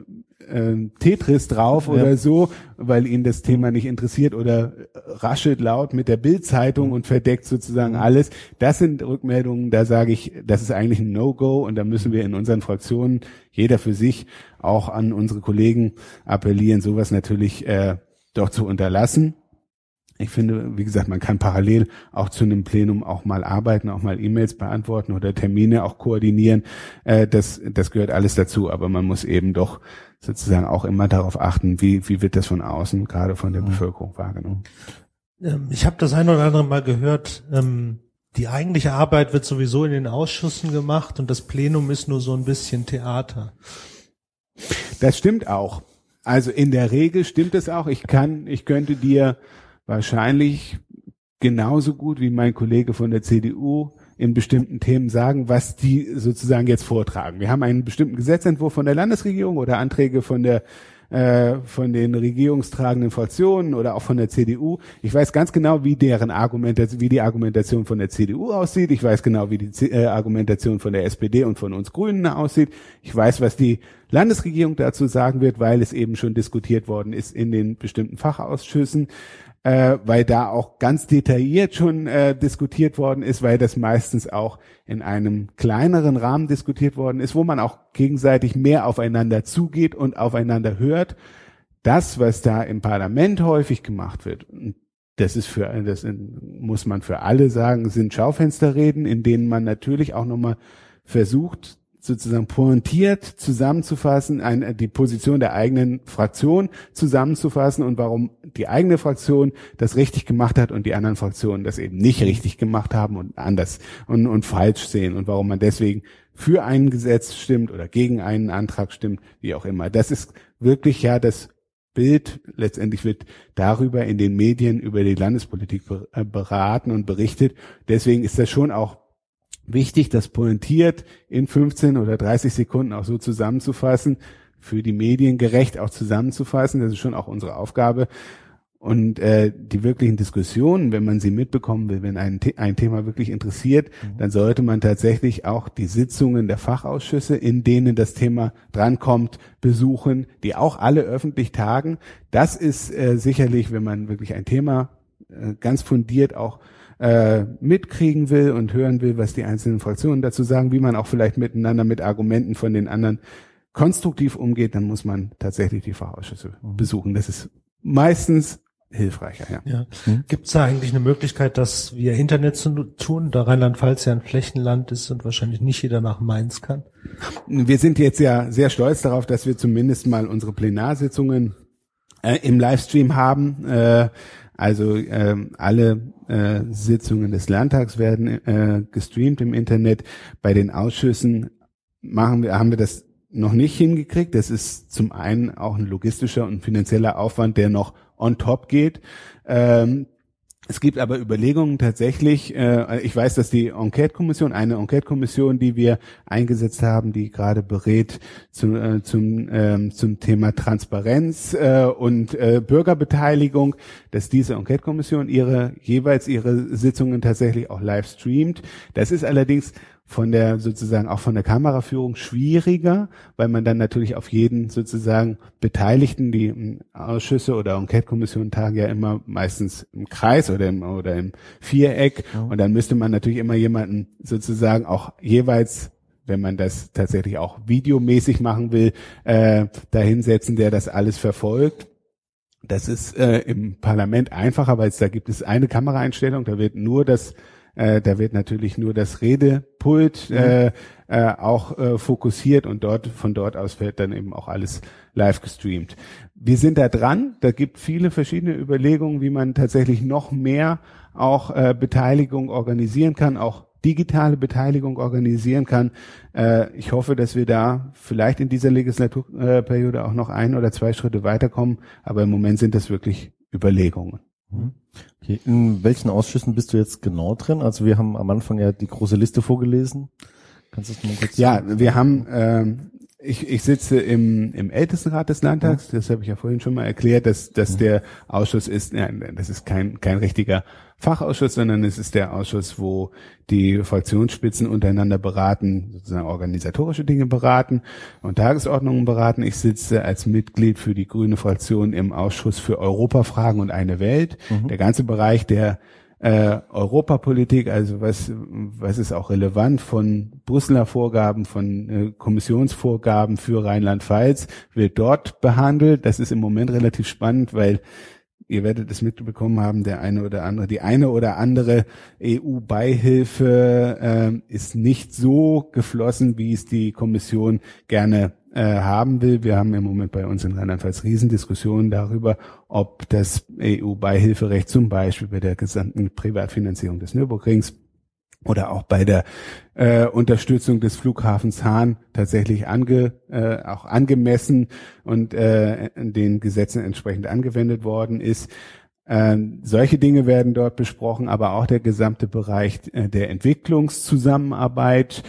äh, Tetris drauf ja. oder so, weil ihn das Thema nicht interessiert oder raschelt laut mit der Bildzeitung und verdeckt sozusagen alles. Das sind Rückmeldungen, da sage ich, das ist eigentlich ein No-Go und da müssen wir in unseren Fraktionen jeder für sich auch an unsere Kollegen appellieren, sowas natürlich äh, doch zu unterlassen. Ich finde, wie gesagt, man kann parallel auch zu einem Plenum auch mal arbeiten, auch mal E-Mails beantworten oder Termine auch koordinieren. Äh, das, das gehört alles dazu, aber man muss eben doch sozusagen auch immer darauf achten, wie, wie wird das von außen, gerade von der. Bevölkerung wahrgenommen. Ähm, ich habe das ein oder andere Mal gehört, ähm, die eigentliche Arbeit wird sowieso in den Ausschüssen gemacht und das Plenum ist nur so ein bisschen Theater. Das stimmt auch. Also in der Regel stimmt es auch. Ich kann, ich könnte dir wahrscheinlich genauso gut wie mein Kollege von der CDU in bestimmten Themen sagen, was die sozusagen jetzt vortragen. Wir haben einen bestimmten Gesetzentwurf von der Landesregierung oder Anträge von der äh, von den regierungstragenden Fraktionen oder auch von der CDU. Ich weiß ganz genau, wie deren Argumentation, wie die Argumentation von der CDU aussieht. Ich weiß genau, wie die C äh, Argumentation von der SPD und von uns Grünen aussieht. Ich weiß, was die Landesregierung dazu sagen wird, weil es eben schon diskutiert worden ist in den bestimmten Fachausschüssen äh, weil da auch ganz detailliert schon äh, diskutiert worden ist, weil das meistens auch in einem kleineren Rahmen diskutiert worden ist, wo man auch gegenseitig mehr aufeinander zugeht und aufeinander hört. Das, was da im Parlament häufig gemacht wird, das ist für, das muss man für alle sagen, sind Schaufensterreden, in denen man natürlich auch nochmal versucht, sozusagen pointiert zusammenzufassen, ein, die Position der eigenen Fraktion zusammenzufassen und warum die eigene Fraktion das richtig gemacht hat und die anderen Fraktionen das eben nicht richtig gemacht haben und anders und, und falsch sehen und warum man deswegen für ein Gesetz stimmt oder gegen einen Antrag stimmt, wie auch immer. Das ist wirklich ja das Bild. Letztendlich wird darüber in den Medien über die Landespolitik äh, beraten und berichtet. Deswegen ist das schon auch wichtig, das pointiert in 15 oder 30 Sekunden auch so zusammenzufassen, für die Medien gerecht auch zusammenzufassen. Das ist schon auch unsere Aufgabe. Und äh, die wirklichen Diskussionen, wenn man sie mitbekommen will, wenn ein, ein Thema wirklich interessiert, mhm. dann sollte man tatsächlich auch die Sitzungen der Fachausschüsse, in denen das Thema drankommt, besuchen, die auch alle öffentlich tagen. Das ist äh, sicherlich, wenn man wirklich ein Thema äh, ganz fundiert auch äh, mitkriegen will und hören will, was die einzelnen Fraktionen dazu sagen, wie man auch vielleicht miteinander mit Argumenten von den anderen konstruktiv umgeht, dann muss man tatsächlich die Fachausschüsse mhm. besuchen. Das ist meistens hilfreicher. Ja. ja. Mhm. Gibt es da eigentlich eine Möglichkeit, das via Internet zu tun, da Rheinland-Pfalz ja ein Flächenland ist und wahrscheinlich nicht jeder nach Mainz kann? Wir sind jetzt ja sehr stolz darauf, dass wir zumindest mal unsere Plenarsitzungen äh, im Livestream haben. Äh, also ähm, alle äh, Sitzungen des Landtags werden äh, gestreamt im Internet. Bei den Ausschüssen machen wir, haben wir das noch nicht hingekriegt. Das ist zum einen auch ein logistischer und finanzieller Aufwand, der noch on top geht. Ähm, es gibt aber Überlegungen tatsächlich, äh, ich weiß, dass die Enquete-Kommission, eine Enquete-Kommission, die wir eingesetzt haben, die gerade berät zum, äh, zum, äh, zum Thema Transparenz äh, und äh, Bürgerbeteiligung, dass diese Enquete-Kommission ihre jeweils ihre Sitzungen tatsächlich auch live streamt. Das ist allerdings von der sozusagen auch von der Kameraführung schwieriger, weil man dann natürlich auf jeden sozusagen Beteiligten, die Ausschüsse oder Enquete-Kommissionen tagen ja immer meistens im Kreis oder im, oder im Viereck ja. und dann müsste man natürlich immer jemanden sozusagen auch jeweils wenn man das tatsächlich auch videomäßig machen will, äh, dahinsetzen, der das alles verfolgt. Das ist äh, im Parlament einfacher, weil es da gibt es eine Kameraeinstellung, da wird nur das äh, da wird natürlich nur das Redepult mhm. äh, äh, auch äh, fokussiert und dort von dort aus wird dann eben auch alles live gestreamt. Wir sind da dran. Da gibt viele verschiedene Überlegungen, wie man tatsächlich noch mehr auch äh, Beteiligung organisieren kann, auch digitale Beteiligung organisieren kann. Äh, ich hoffe, dass wir da vielleicht in dieser Legislaturperiode auch noch ein oder zwei Schritte weiterkommen. Aber im Moment sind das wirklich Überlegungen. Mhm. Okay. In welchen Ausschüssen bist du jetzt genau drin? Also wir haben am Anfang ja die große Liste vorgelesen. Kannst du das mal kurz Ja, wir haben, ähm, ich, ich sitze im, im Ältestenrat des Landtags, das habe ich ja vorhin schon mal erklärt, dass, dass der Ausschuss ist, ja, das ist kein, kein richtiger Fachausschuss, sondern es ist der Ausschuss, wo die Fraktionsspitzen untereinander beraten, sozusagen organisatorische Dinge beraten und Tagesordnungen beraten. Ich sitze als Mitglied für die grüne Fraktion im Ausschuss für Europafragen und eine Welt. Mhm. Der ganze Bereich der äh, Europapolitik, also was, was ist auch relevant von Brüsseler Vorgaben, von äh, Kommissionsvorgaben für Rheinland-Pfalz, wird dort behandelt. Das ist im Moment relativ spannend, weil ihr werdet es mitbekommen haben, der eine oder andere, die eine oder andere EU-Beihilfe äh, ist nicht so geflossen, wie es die Kommission gerne äh, haben will. Wir haben im Moment bei uns in Rheinland-Pfalz Riesendiskussionen darüber, ob das EU-Beihilferecht zum Beispiel bei der gesamten Privatfinanzierung des Nürburgrings oder auch bei der äh, Unterstützung des Flughafens Hahn tatsächlich ange, äh, auch angemessen und äh, den Gesetzen entsprechend angewendet worden ist. Ähm, solche Dinge werden dort besprochen, aber auch der gesamte Bereich äh, der Entwicklungszusammenarbeit,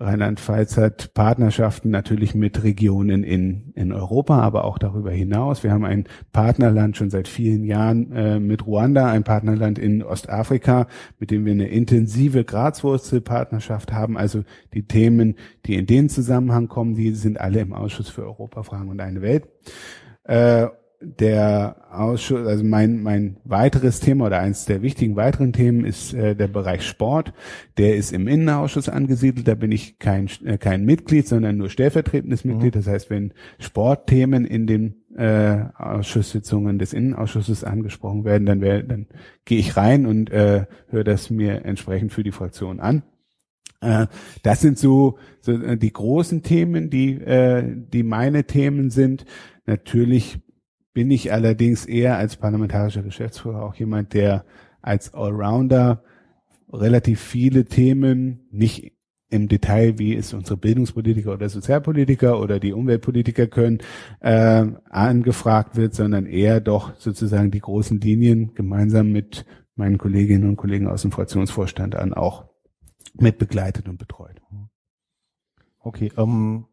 Rheinland-Pfalz hat Partnerschaften natürlich mit Regionen in, in Europa, aber auch darüber hinaus. Wir haben ein Partnerland schon seit vielen Jahren äh, mit Ruanda, ein Partnerland in Ostafrika, mit dem wir eine intensive Grazwurzelpartnerschaft haben. Also die Themen, die in den Zusammenhang kommen, die sind alle im Ausschuss für Europafragen und eine Welt. Äh, der Ausschuss, also mein, mein weiteres Thema oder eines der wichtigen weiteren Themen ist äh, der Bereich Sport. Der ist im Innenausschuss angesiedelt. Da bin ich kein, äh, kein Mitglied, sondern nur stellvertretendes mhm. Mitglied. Das heißt, wenn Sportthemen in den äh, Ausschusssitzungen des Innenausschusses angesprochen werden, dann, wär, dann gehe ich rein und äh, höre das mir entsprechend für die Fraktion an. Äh, das sind so, so äh, die großen Themen, die, äh, die meine Themen sind. Natürlich bin ich allerdings eher als parlamentarischer Geschäftsführer auch jemand, der als Allrounder relativ viele Themen nicht im Detail, wie es unsere Bildungspolitiker oder Sozialpolitiker oder die Umweltpolitiker können, äh, angefragt wird, sondern eher doch sozusagen die großen Linien gemeinsam mit meinen Kolleginnen und Kollegen aus dem Fraktionsvorstand an auch mit begleitet und betreut. Okay, ähm,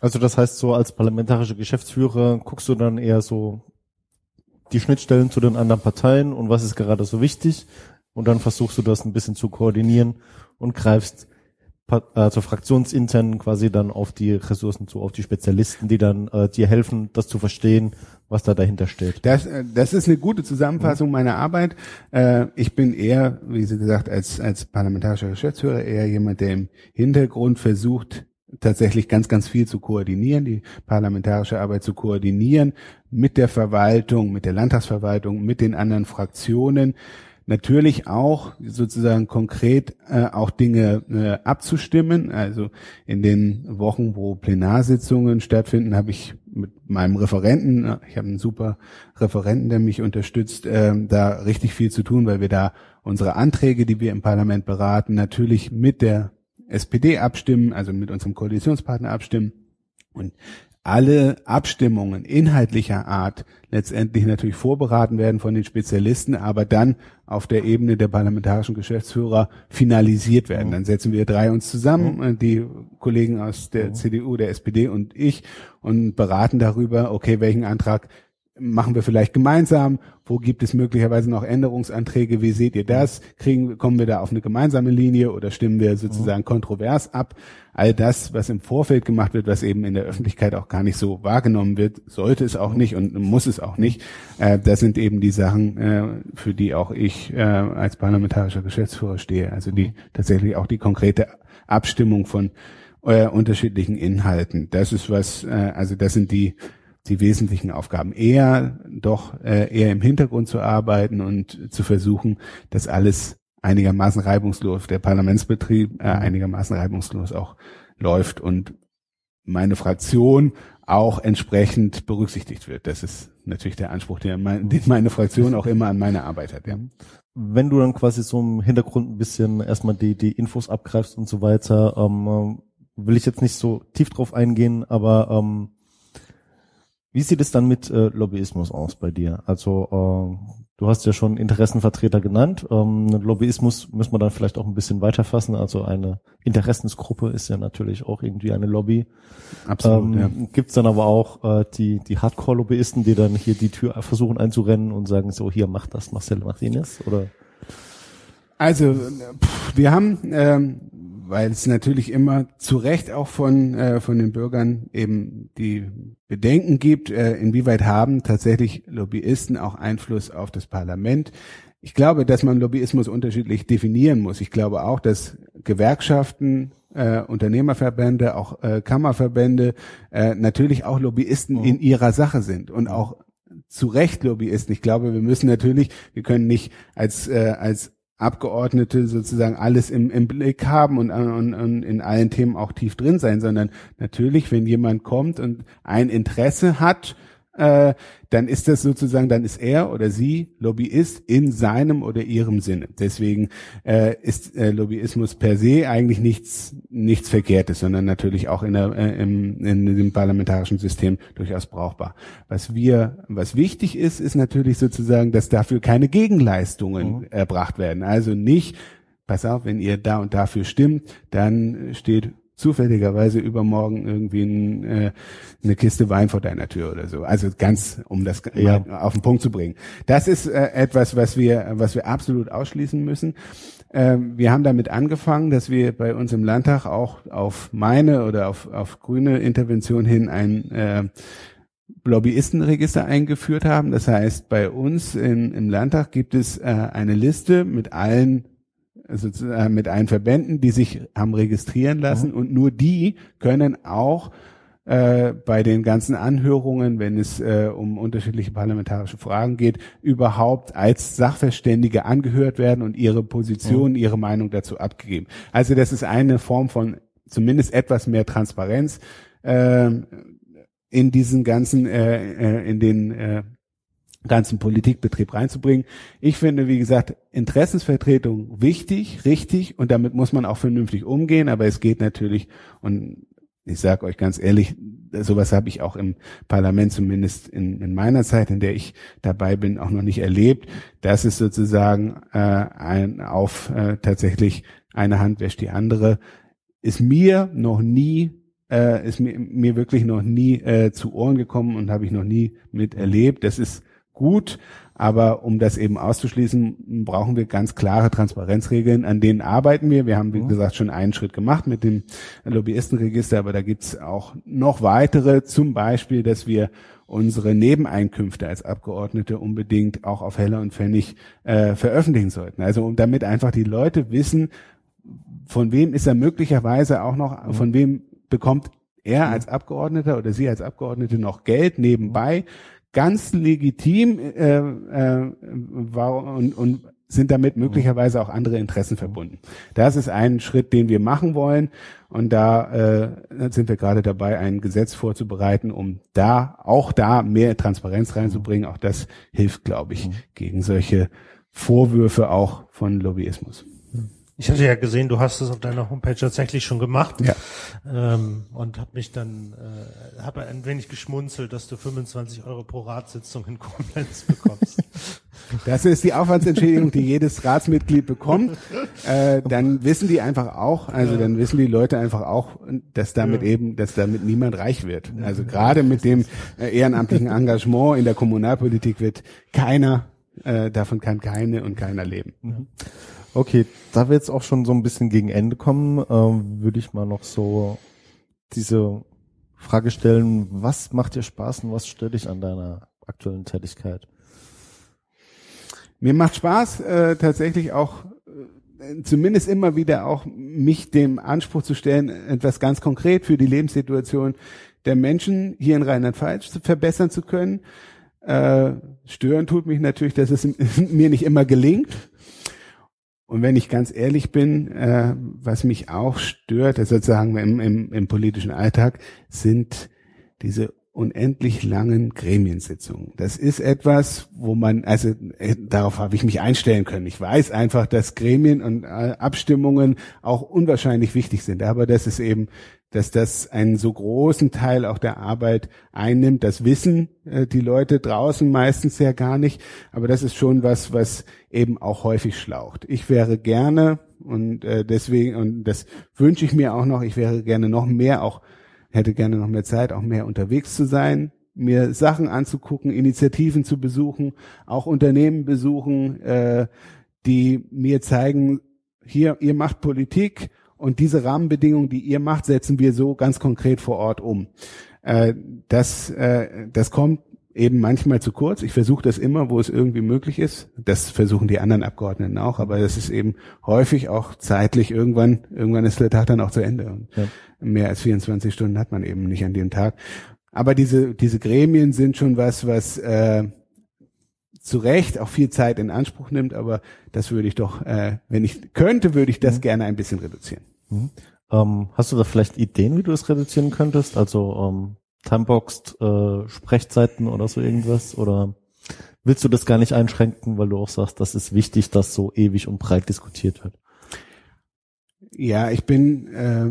also das heißt, so als parlamentarischer Geschäftsführer guckst du dann eher so die Schnittstellen zu den anderen Parteien und was ist gerade so wichtig und dann versuchst du das ein bisschen zu koordinieren und greifst also fraktionsintern quasi dann auf die Ressourcen zu, auf die Spezialisten, die dann äh, dir helfen, das zu verstehen, was da dahinter steht. Das, äh, das ist eine gute Zusammenfassung mhm. meiner Arbeit. Äh, ich bin eher, wie Sie gesagt, als, als parlamentarischer Geschäftsführer eher jemand, der im Hintergrund versucht, tatsächlich ganz, ganz viel zu koordinieren, die parlamentarische Arbeit zu koordinieren mit der Verwaltung, mit der Landtagsverwaltung, mit den anderen Fraktionen. Natürlich auch sozusagen konkret äh, auch Dinge äh, abzustimmen. Also in den Wochen, wo Plenarsitzungen stattfinden, habe ich mit meinem Referenten, äh, ich habe einen super Referenten, der mich unterstützt, äh, da richtig viel zu tun, weil wir da unsere Anträge, die wir im Parlament beraten, natürlich mit der SPD abstimmen, also mit unserem Koalitionspartner abstimmen und alle Abstimmungen inhaltlicher Art letztendlich natürlich vorberaten werden von den Spezialisten, aber dann auf der Ebene der parlamentarischen Geschäftsführer finalisiert werden. Dann setzen wir drei uns zusammen, mhm. die Kollegen aus der mhm. CDU, der SPD und ich, und beraten darüber, okay, welchen Antrag machen wir vielleicht gemeinsam? Wo gibt es möglicherweise noch Änderungsanträge? Wie seht ihr das? Kriegen, kommen wir da auf eine gemeinsame Linie oder stimmen wir sozusagen mhm. kontrovers ab? All das, was im Vorfeld gemacht wird, was eben in der Öffentlichkeit auch gar nicht so wahrgenommen wird, sollte es auch nicht und muss es auch nicht. Äh, das sind eben die Sachen, äh, für die auch ich äh, als parlamentarischer Geschäftsführer stehe. Also die tatsächlich auch die konkrete Abstimmung von äh, unterschiedlichen Inhalten. Das ist was, äh, also das sind die die wesentlichen Aufgaben. Eher doch äh, eher im Hintergrund zu arbeiten und zu versuchen, dass alles einigermaßen reibungslos, der Parlamentsbetrieb äh, einigermaßen reibungslos auch läuft und meine Fraktion auch entsprechend berücksichtigt wird. Das ist natürlich der Anspruch, den, mein, den meine Fraktion auch immer an meine Arbeit hat. Ja. Wenn du dann quasi so im Hintergrund ein bisschen erstmal die, die Infos abgreifst und so weiter, ähm, will ich jetzt nicht so tief drauf eingehen, aber ähm, wie sieht es dann mit äh, Lobbyismus aus bei dir? Also äh, du hast ja schon Interessenvertreter genannt. Ähm, Lobbyismus müssen wir dann vielleicht auch ein bisschen weiterfassen. Also eine Interessensgruppe ist ja natürlich auch irgendwie eine Lobby. Absolut. Ähm, ja. Gibt es dann aber auch äh, die, die Hardcore-Lobbyisten, die dann hier die Tür versuchen einzurennen und sagen so, hier mach das Marcel Martinez oder? Also pff, wir haben ähm, weil es natürlich immer zu Recht auch von, äh, von den Bürgern eben die Bedenken gibt, äh, inwieweit haben tatsächlich Lobbyisten auch Einfluss auf das Parlament. Ich glaube, dass man Lobbyismus unterschiedlich definieren muss. Ich glaube auch, dass Gewerkschaften, äh, Unternehmerverbände, auch äh, Kammerverbände äh, natürlich auch Lobbyisten mhm. in ihrer Sache sind und auch zu Recht Lobbyisten. Ich glaube, wir müssen natürlich, wir können nicht als äh, als Abgeordnete sozusagen alles im, im Blick haben und, und, und in allen Themen auch tief drin sein, sondern natürlich, wenn jemand kommt und ein Interesse hat, äh, dann ist das sozusagen, dann ist er oder sie Lobbyist in seinem oder ihrem Sinne. Deswegen äh, ist äh, Lobbyismus per se eigentlich nichts nichts Verkehrtes, sondern natürlich auch in, der, äh, im, in dem parlamentarischen System durchaus brauchbar. Was wir, was wichtig ist, ist natürlich sozusagen, dass dafür keine Gegenleistungen mhm. erbracht werden. Also nicht, pass auf, wenn ihr da und dafür stimmt, dann steht zufälligerweise übermorgen irgendwie ein, äh, eine Kiste Wein vor deiner Tür oder so. Also ganz, um das ja. auf den Punkt zu bringen. Das ist äh, etwas, was wir, was wir absolut ausschließen müssen. Ähm, wir haben damit angefangen, dass wir bei uns im Landtag auch auf meine oder auf, auf grüne Intervention hin ein äh, Lobbyistenregister eingeführt haben. Das heißt, bei uns in, im Landtag gibt es äh, eine Liste mit allen sozusagen mit allen Verbänden, die sich haben registrieren lassen mhm. und nur die können auch äh, bei den ganzen Anhörungen, wenn es äh, um unterschiedliche parlamentarische Fragen geht, überhaupt als Sachverständige angehört werden und ihre Position, mhm. ihre Meinung dazu abgegeben. Also das ist eine Form von zumindest etwas mehr Transparenz äh, in diesen ganzen, äh, äh, in den äh, ganzen Politikbetrieb reinzubringen. Ich finde, wie gesagt, Interessensvertretung wichtig, richtig und damit muss man auch vernünftig umgehen, aber es geht natürlich und ich sage euch ganz ehrlich, sowas habe ich auch im Parlament zumindest in, in, meiner Zeit, in der ich dabei bin, auch noch nicht erlebt, dass es sozusagen äh, ein, auf äh, tatsächlich eine Hand wäscht die andere, ist mir noch nie äh, ist mir, mir wirklich noch nie äh, zu Ohren gekommen und habe ich noch nie miterlebt. Das ist gut, aber um das eben auszuschließen, brauchen wir ganz klare Transparenzregeln, an denen arbeiten wir. Wir haben, wie mhm. gesagt, schon einen Schritt gemacht mit dem Lobbyistenregister, aber da gibt's auch noch weitere, zum Beispiel, dass wir unsere Nebeneinkünfte als Abgeordnete unbedingt auch auf Heller und Pfennig äh, veröffentlichen sollten. Also um damit einfach die Leute wissen, von wem ist er möglicherweise auch noch, mhm. von wem bekommt er als Abgeordneter oder sie als Abgeordnete noch Geld nebenbei ganz legitim äh, äh, war und, und sind damit möglicherweise auch andere Interessen verbunden. Das ist ein Schritt, den wir machen wollen. Und da äh, sind wir gerade dabei, ein Gesetz vorzubereiten, um da auch da mehr Transparenz reinzubringen. Auch das hilft, glaube ich, mhm. gegen solche Vorwürfe auch von Lobbyismus. Ich hatte ja gesehen, du hast es auf deiner Homepage tatsächlich schon gemacht ja. ähm, und habe mich dann äh, habe ein wenig geschmunzelt, dass du 25 Euro pro Ratssitzung in Koblenz bekommst. Das ist die Aufwandsentschädigung, die jedes Ratsmitglied bekommt. Äh, dann wissen die einfach auch, also dann wissen die Leute einfach auch, dass damit ja. eben, dass damit niemand reich wird. Also gerade mit dem äh, ehrenamtlichen Engagement in der Kommunalpolitik wird keiner, äh, davon kann keine und keiner leben. Mhm. Okay, da wir jetzt auch schon so ein bisschen gegen Ende kommen, äh, würde ich mal noch so diese Frage stellen, was macht dir Spaß und was stört dich an deiner aktuellen Tätigkeit? Mir macht Spaß äh, tatsächlich auch äh, zumindest immer wieder auch mich dem Anspruch zu stellen, etwas ganz konkret für die Lebenssituation der Menschen hier in Rheinland-Pfalz verbessern zu können. Äh, stören tut mich natürlich, dass es mir nicht immer gelingt. Und wenn ich ganz ehrlich bin, äh, was mich auch stört, also sozusagen im, im, im politischen Alltag, sind diese unendlich langen Gremiensitzungen. Das ist etwas, wo man, also äh, darauf habe ich mich einstellen können. Ich weiß einfach, dass Gremien und äh, Abstimmungen auch unwahrscheinlich wichtig sind, aber das ist eben dass das einen so großen Teil auch der Arbeit einnimmt. Das wissen äh, die Leute draußen meistens ja gar nicht, aber das ist schon was, was eben auch häufig schlaucht. Ich wäre gerne und äh, deswegen und das wünsche ich mir auch noch. Ich wäre gerne noch mehr, auch hätte gerne noch mehr Zeit, auch mehr unterwegs zu sein, mir Sachen anzugucken, Initiativen zu besuchen, auch Unternehmen besuchen, äh, die mir zeigen, hier ihr macht Politik und diese Rahmenbedingungen, die ihr macht, setzen wir so ganz konkret vor Ort um. Äh, das, äh, das kommt eben manchmal zu kurz. Ich versuche das immer, wo es irgendwie möglich ist. Das versuchen die anderen Abgeordneten auch, aber das ist eben häufig auch zeitlich irgendwann, irgendwann ist der Tag dann auch zu Ende. Ja. Mehr als 24 Stunden hat man eben nicht an dem Tag. Aber diese, diese Gremien sind schon was, was äh, zu Recht auch viel Zeit in Anspruch nimmt, aber das würde ich doch, äh, wenn ich könnte, würde ich das mhm. gerne ein bisschen reduzieren. Mhm. Ähm, hast du da vielleicht Ideen, wie du es reduzieren könntest? Also ähm, Timeboxed äh, Sprechzeiten oder so irgendwas? Oder willst du das gar nicht einschränken, weil du auch sagst, das ist wichtig, dass so ewig und breit diskutiert wird? Ja, ich bin, äh,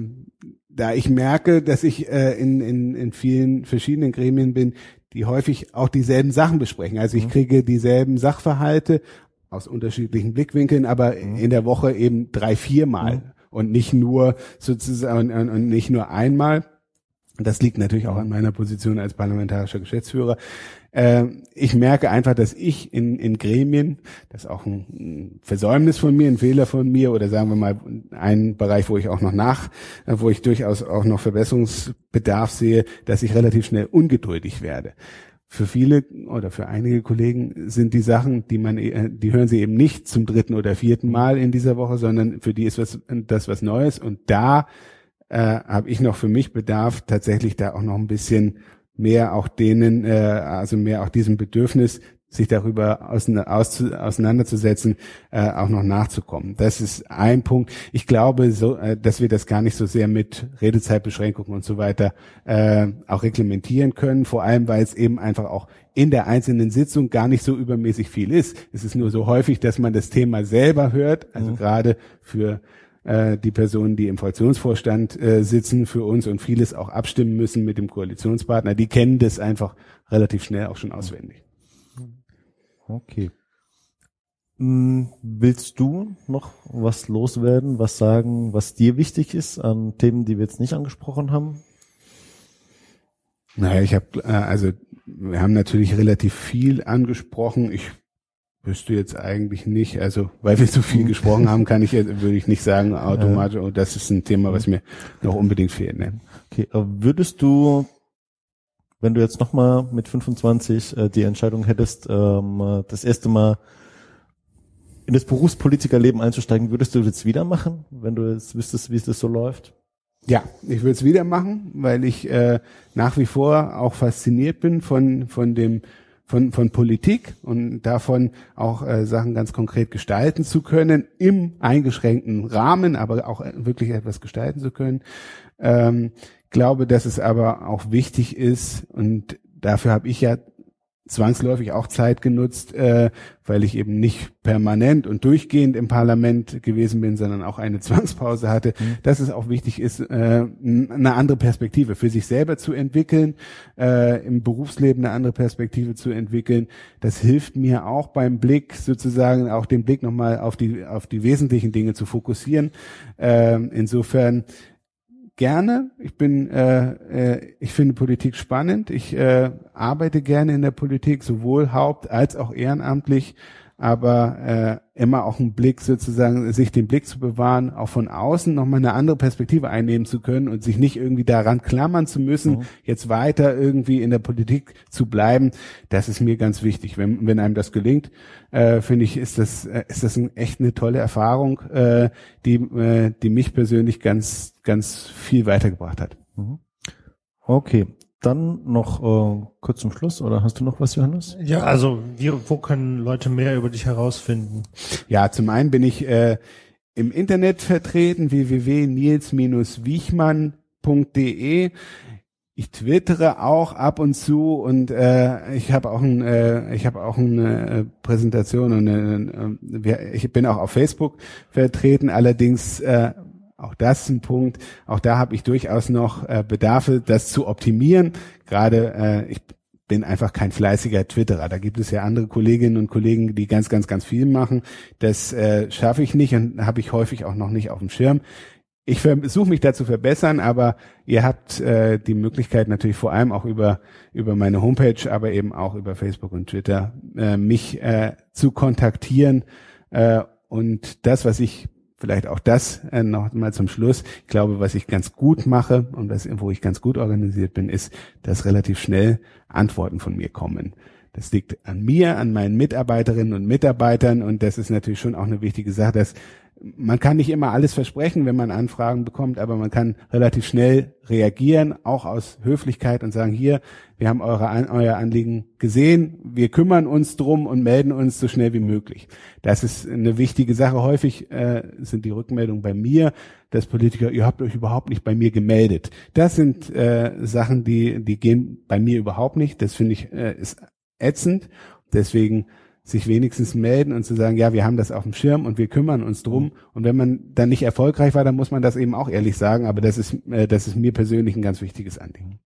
da ich merke, dass ich äh, in, in, in vielen verschiedenen Gremien bin, die häufig auch dieselben Sachen besprechen. Also ich mhm. kriege dieselben Sachverhalte aus unterschiedlichen Blickwinkeln, aber mhm. in der Woche eben drei, vier Mal. Mhm. und nicht nur sozusagen und nicht nur einmal. Das liegt natürlich auch an meiner Position als parlamentarischer Geschäftsführer. Äh, ich merke einfach, dass ich in, in Gremien, das ist auch ein Versäumnis von mir, ein Fehler von mir oder sagen wir mal ein Bereich, wo ich auch noch nach, wo ich durchaus auch noch Verbesserungsbedarf sehe, dass ich relativ schnell ungeduldig werde für viele oder für einige Kollegen sind die Sachen, die man, äh, die hören sie eben nicht zum dritten oder vierten Mal in dieser Woche, sondern für die ist was, das was Neues. Und da äh, habe ich noch für mich Bedarf, tatsächlich da auch noch ein bisschen mehr auch denen, äh, also mehr auch diesem Bedürfnis sich darüber auseinanderzusetzen, äh, auch noch nachzukommen. Das ist ein Punkt. Ich glaube, so, äh, dass wir das gar nicht so sehr mit Redezeitbeschränkungen und so weiter äh, auch reglementieren können, vor allem weil es eben einfach auch in der einzelnen Sitzung gar nicht so übermäßig viel ist. Es ist nur so häufig, dass man das Thema selber hört, also mhm. gerade für äh, die Personen, die im Fraktionsvorstand äh, sitzen, für uns und vieles auch abstimmen müssen mit dem Koalitionspartner, die kennen das einfach relativ schnell auch schon auswendig. Okay. Hm, willst du noch was loswerden, was sagen, was dir wichtig ist an Themen, die wir jetzt nicht angesprochen haben? Naja, ich habe, äh, also wir haben natürlich relativ viel angesprochen. Ich wüsste jetzt eigentlich nicht, also weil wir so viel gesprochen haben, kann ich würde ich nicht sagen automatisch, oh, das ist ein Thema, was mir noch unbedingt fehlt. Ne? Okay, würdest du wenn du jetzt nochmal mit 25 äh, die Entscheidung hättest, ähm, das erste Mal in das Berufspolitikerleben einzusteigen, würdest du das wieder machen, wenn du jetzt wüsstest, wie es das so läuft? Ja, ich würde es wieder machen, weil ich äh, nach wie vor auch fasziniert bin von von dem von von Politik und davon auch äh, Sachen ganz konkret gestalten zu können im eingeschränkten Rahmen, aber auch wirklich etwas gestalten zu können. Ähm, glaube, dass es aber auch wichtig ist und dafür habe ich ja zwangsläufig auch Zeit genutzt, äh, weil ich eben nicht permanent und durchgehend im Parlament gewesen bin, sondern auch eine Zwangspause hatte, mhm. dass es auch wichtig ist, äh, eine andere Perspektive für sich selber zu entwickeln, äh, im Berufsleben eine andere Perspektive zu entwickeln. Das hilft mir auch beim Blick sozusagen, auch den Blick nochmal auf die, auf die wesentlichen Dinge zu fokussieren. Äh, insofern gerne. Ich bin, äh, äh, ich finde Politik spannend. Ich äh, arbeite gerne in der Politik, sowohl haupt- als auch ehrenamtlich aber äh, immer auch einen Blick sozusagen, sich den Blick zu bewahren, auch von außen nochmal eine andere Perspektive einnehmen zu können und sich nicht irgendwie daran klammern zu müssen, mhm. jetzt weiter irgendwie in der Politik zu bleiben. Das ist mir ganz wichtig. Wenn, wenn einem das gelingt, äh, finde ich, ist das, äh, ist das ein, echt eine tolle Erfahrung, äh, die, äh, die mich persönlich ganz, ganz viel weitergebracht hat. Mhm. Okay, dann noch äh, kurz zum Schluss, oder hast du noch was, Johannes? Ja, also wie, wo können Leute mehr über dich herausfinden? Ja, zum einen bin ich äh, im Internet vertreten, www.nils-wiechmann.de. Ich twittere auch ab und zu und äh, ich habe auch ein, äh, ich habe auch eine äh, Präsentation und äh, ich bin auch auf Facebook vertreten. Allerdings äh, auch das ist ein Punkt. Auch da habe ich durchaus noch äh, Bedarfe, das zu optimieren. Gerade äh, ich bin einfach kein fleißiger Twitterer. Da gibt es ja andere Kolleginnen und Kollegen, die ganz, ganz, ganz viel machen. Das äh, schaffe ich nicht und habe ich häufig auch noch nicht auf dem Schirm. Ich versuche mich da zu verbessern, aber ihr habt äh, die Möglichkeit natürlich vor allem auch über über meine Homepage, aber eben auch über Facebook und Twitter äh, mich äh, zu kontaktieren äh, und das, was ich vielleicht auch das äh, noch mal zum Schluss. Ich glaube, was ich ganz gut mache und was, wo ich ganz gut organisiert bin, ist, dass relativ schnell Antworten von mir kommen. Das liegt an mir, an meinen Mitarbeiterinnen und Mitarbeitern und das ist natürlich schon auch eine wichtige Sache, dass man kann nicht immer alles versprechen, wenn man Anfragen bekommt, aber man kann relativ schnell reagieren, auch aus Höflichkeit und sagen, hier, wir haben eure, euer Anliegen gesehen, wir kümmern uns drum und melden uns so schnell wie möglich. Das ist eine wichtige Sache. Häufig äh, sind die Rückmeldungen bei mir, dass Politiker, ihr habt euch überhaupt nicht bei mir gemeldet. Das sind äh, Sachen, die, die gehen bei mir überhaupt nicht. Das finde ich äh, ist ätzend. Deswegen sich wenigstens melden und zu sagen, ja, wir haben das auf dem Schirm und wir kümmern uns drum. Und wenn man dann nicht erfolgreich war, dann muss man das eben auch ehrlich sagen. Aber das ist, äh, das ist mir persönlich ein ganz wichtiges Anliegen.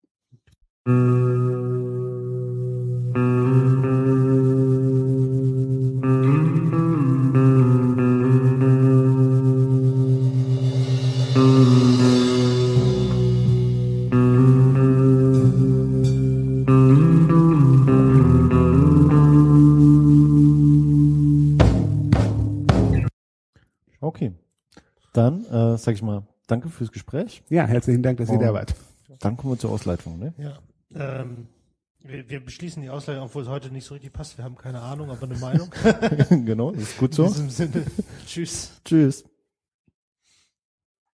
Äh, sag ich mal, danke fürs Gespräch. Ja, herzlichen Dank, dass ihr da wart. Dann kommen wir zur Ausleitung. Ne? Ja. Ähm, wir, wir beschließen die Ausleitung, obwohl es heute nicht so richtig passt. Wir haben keine Ahnung, aber eine Meinung. genau, das ist gut In so. diesem Sinne. Tschüss. Tschüss.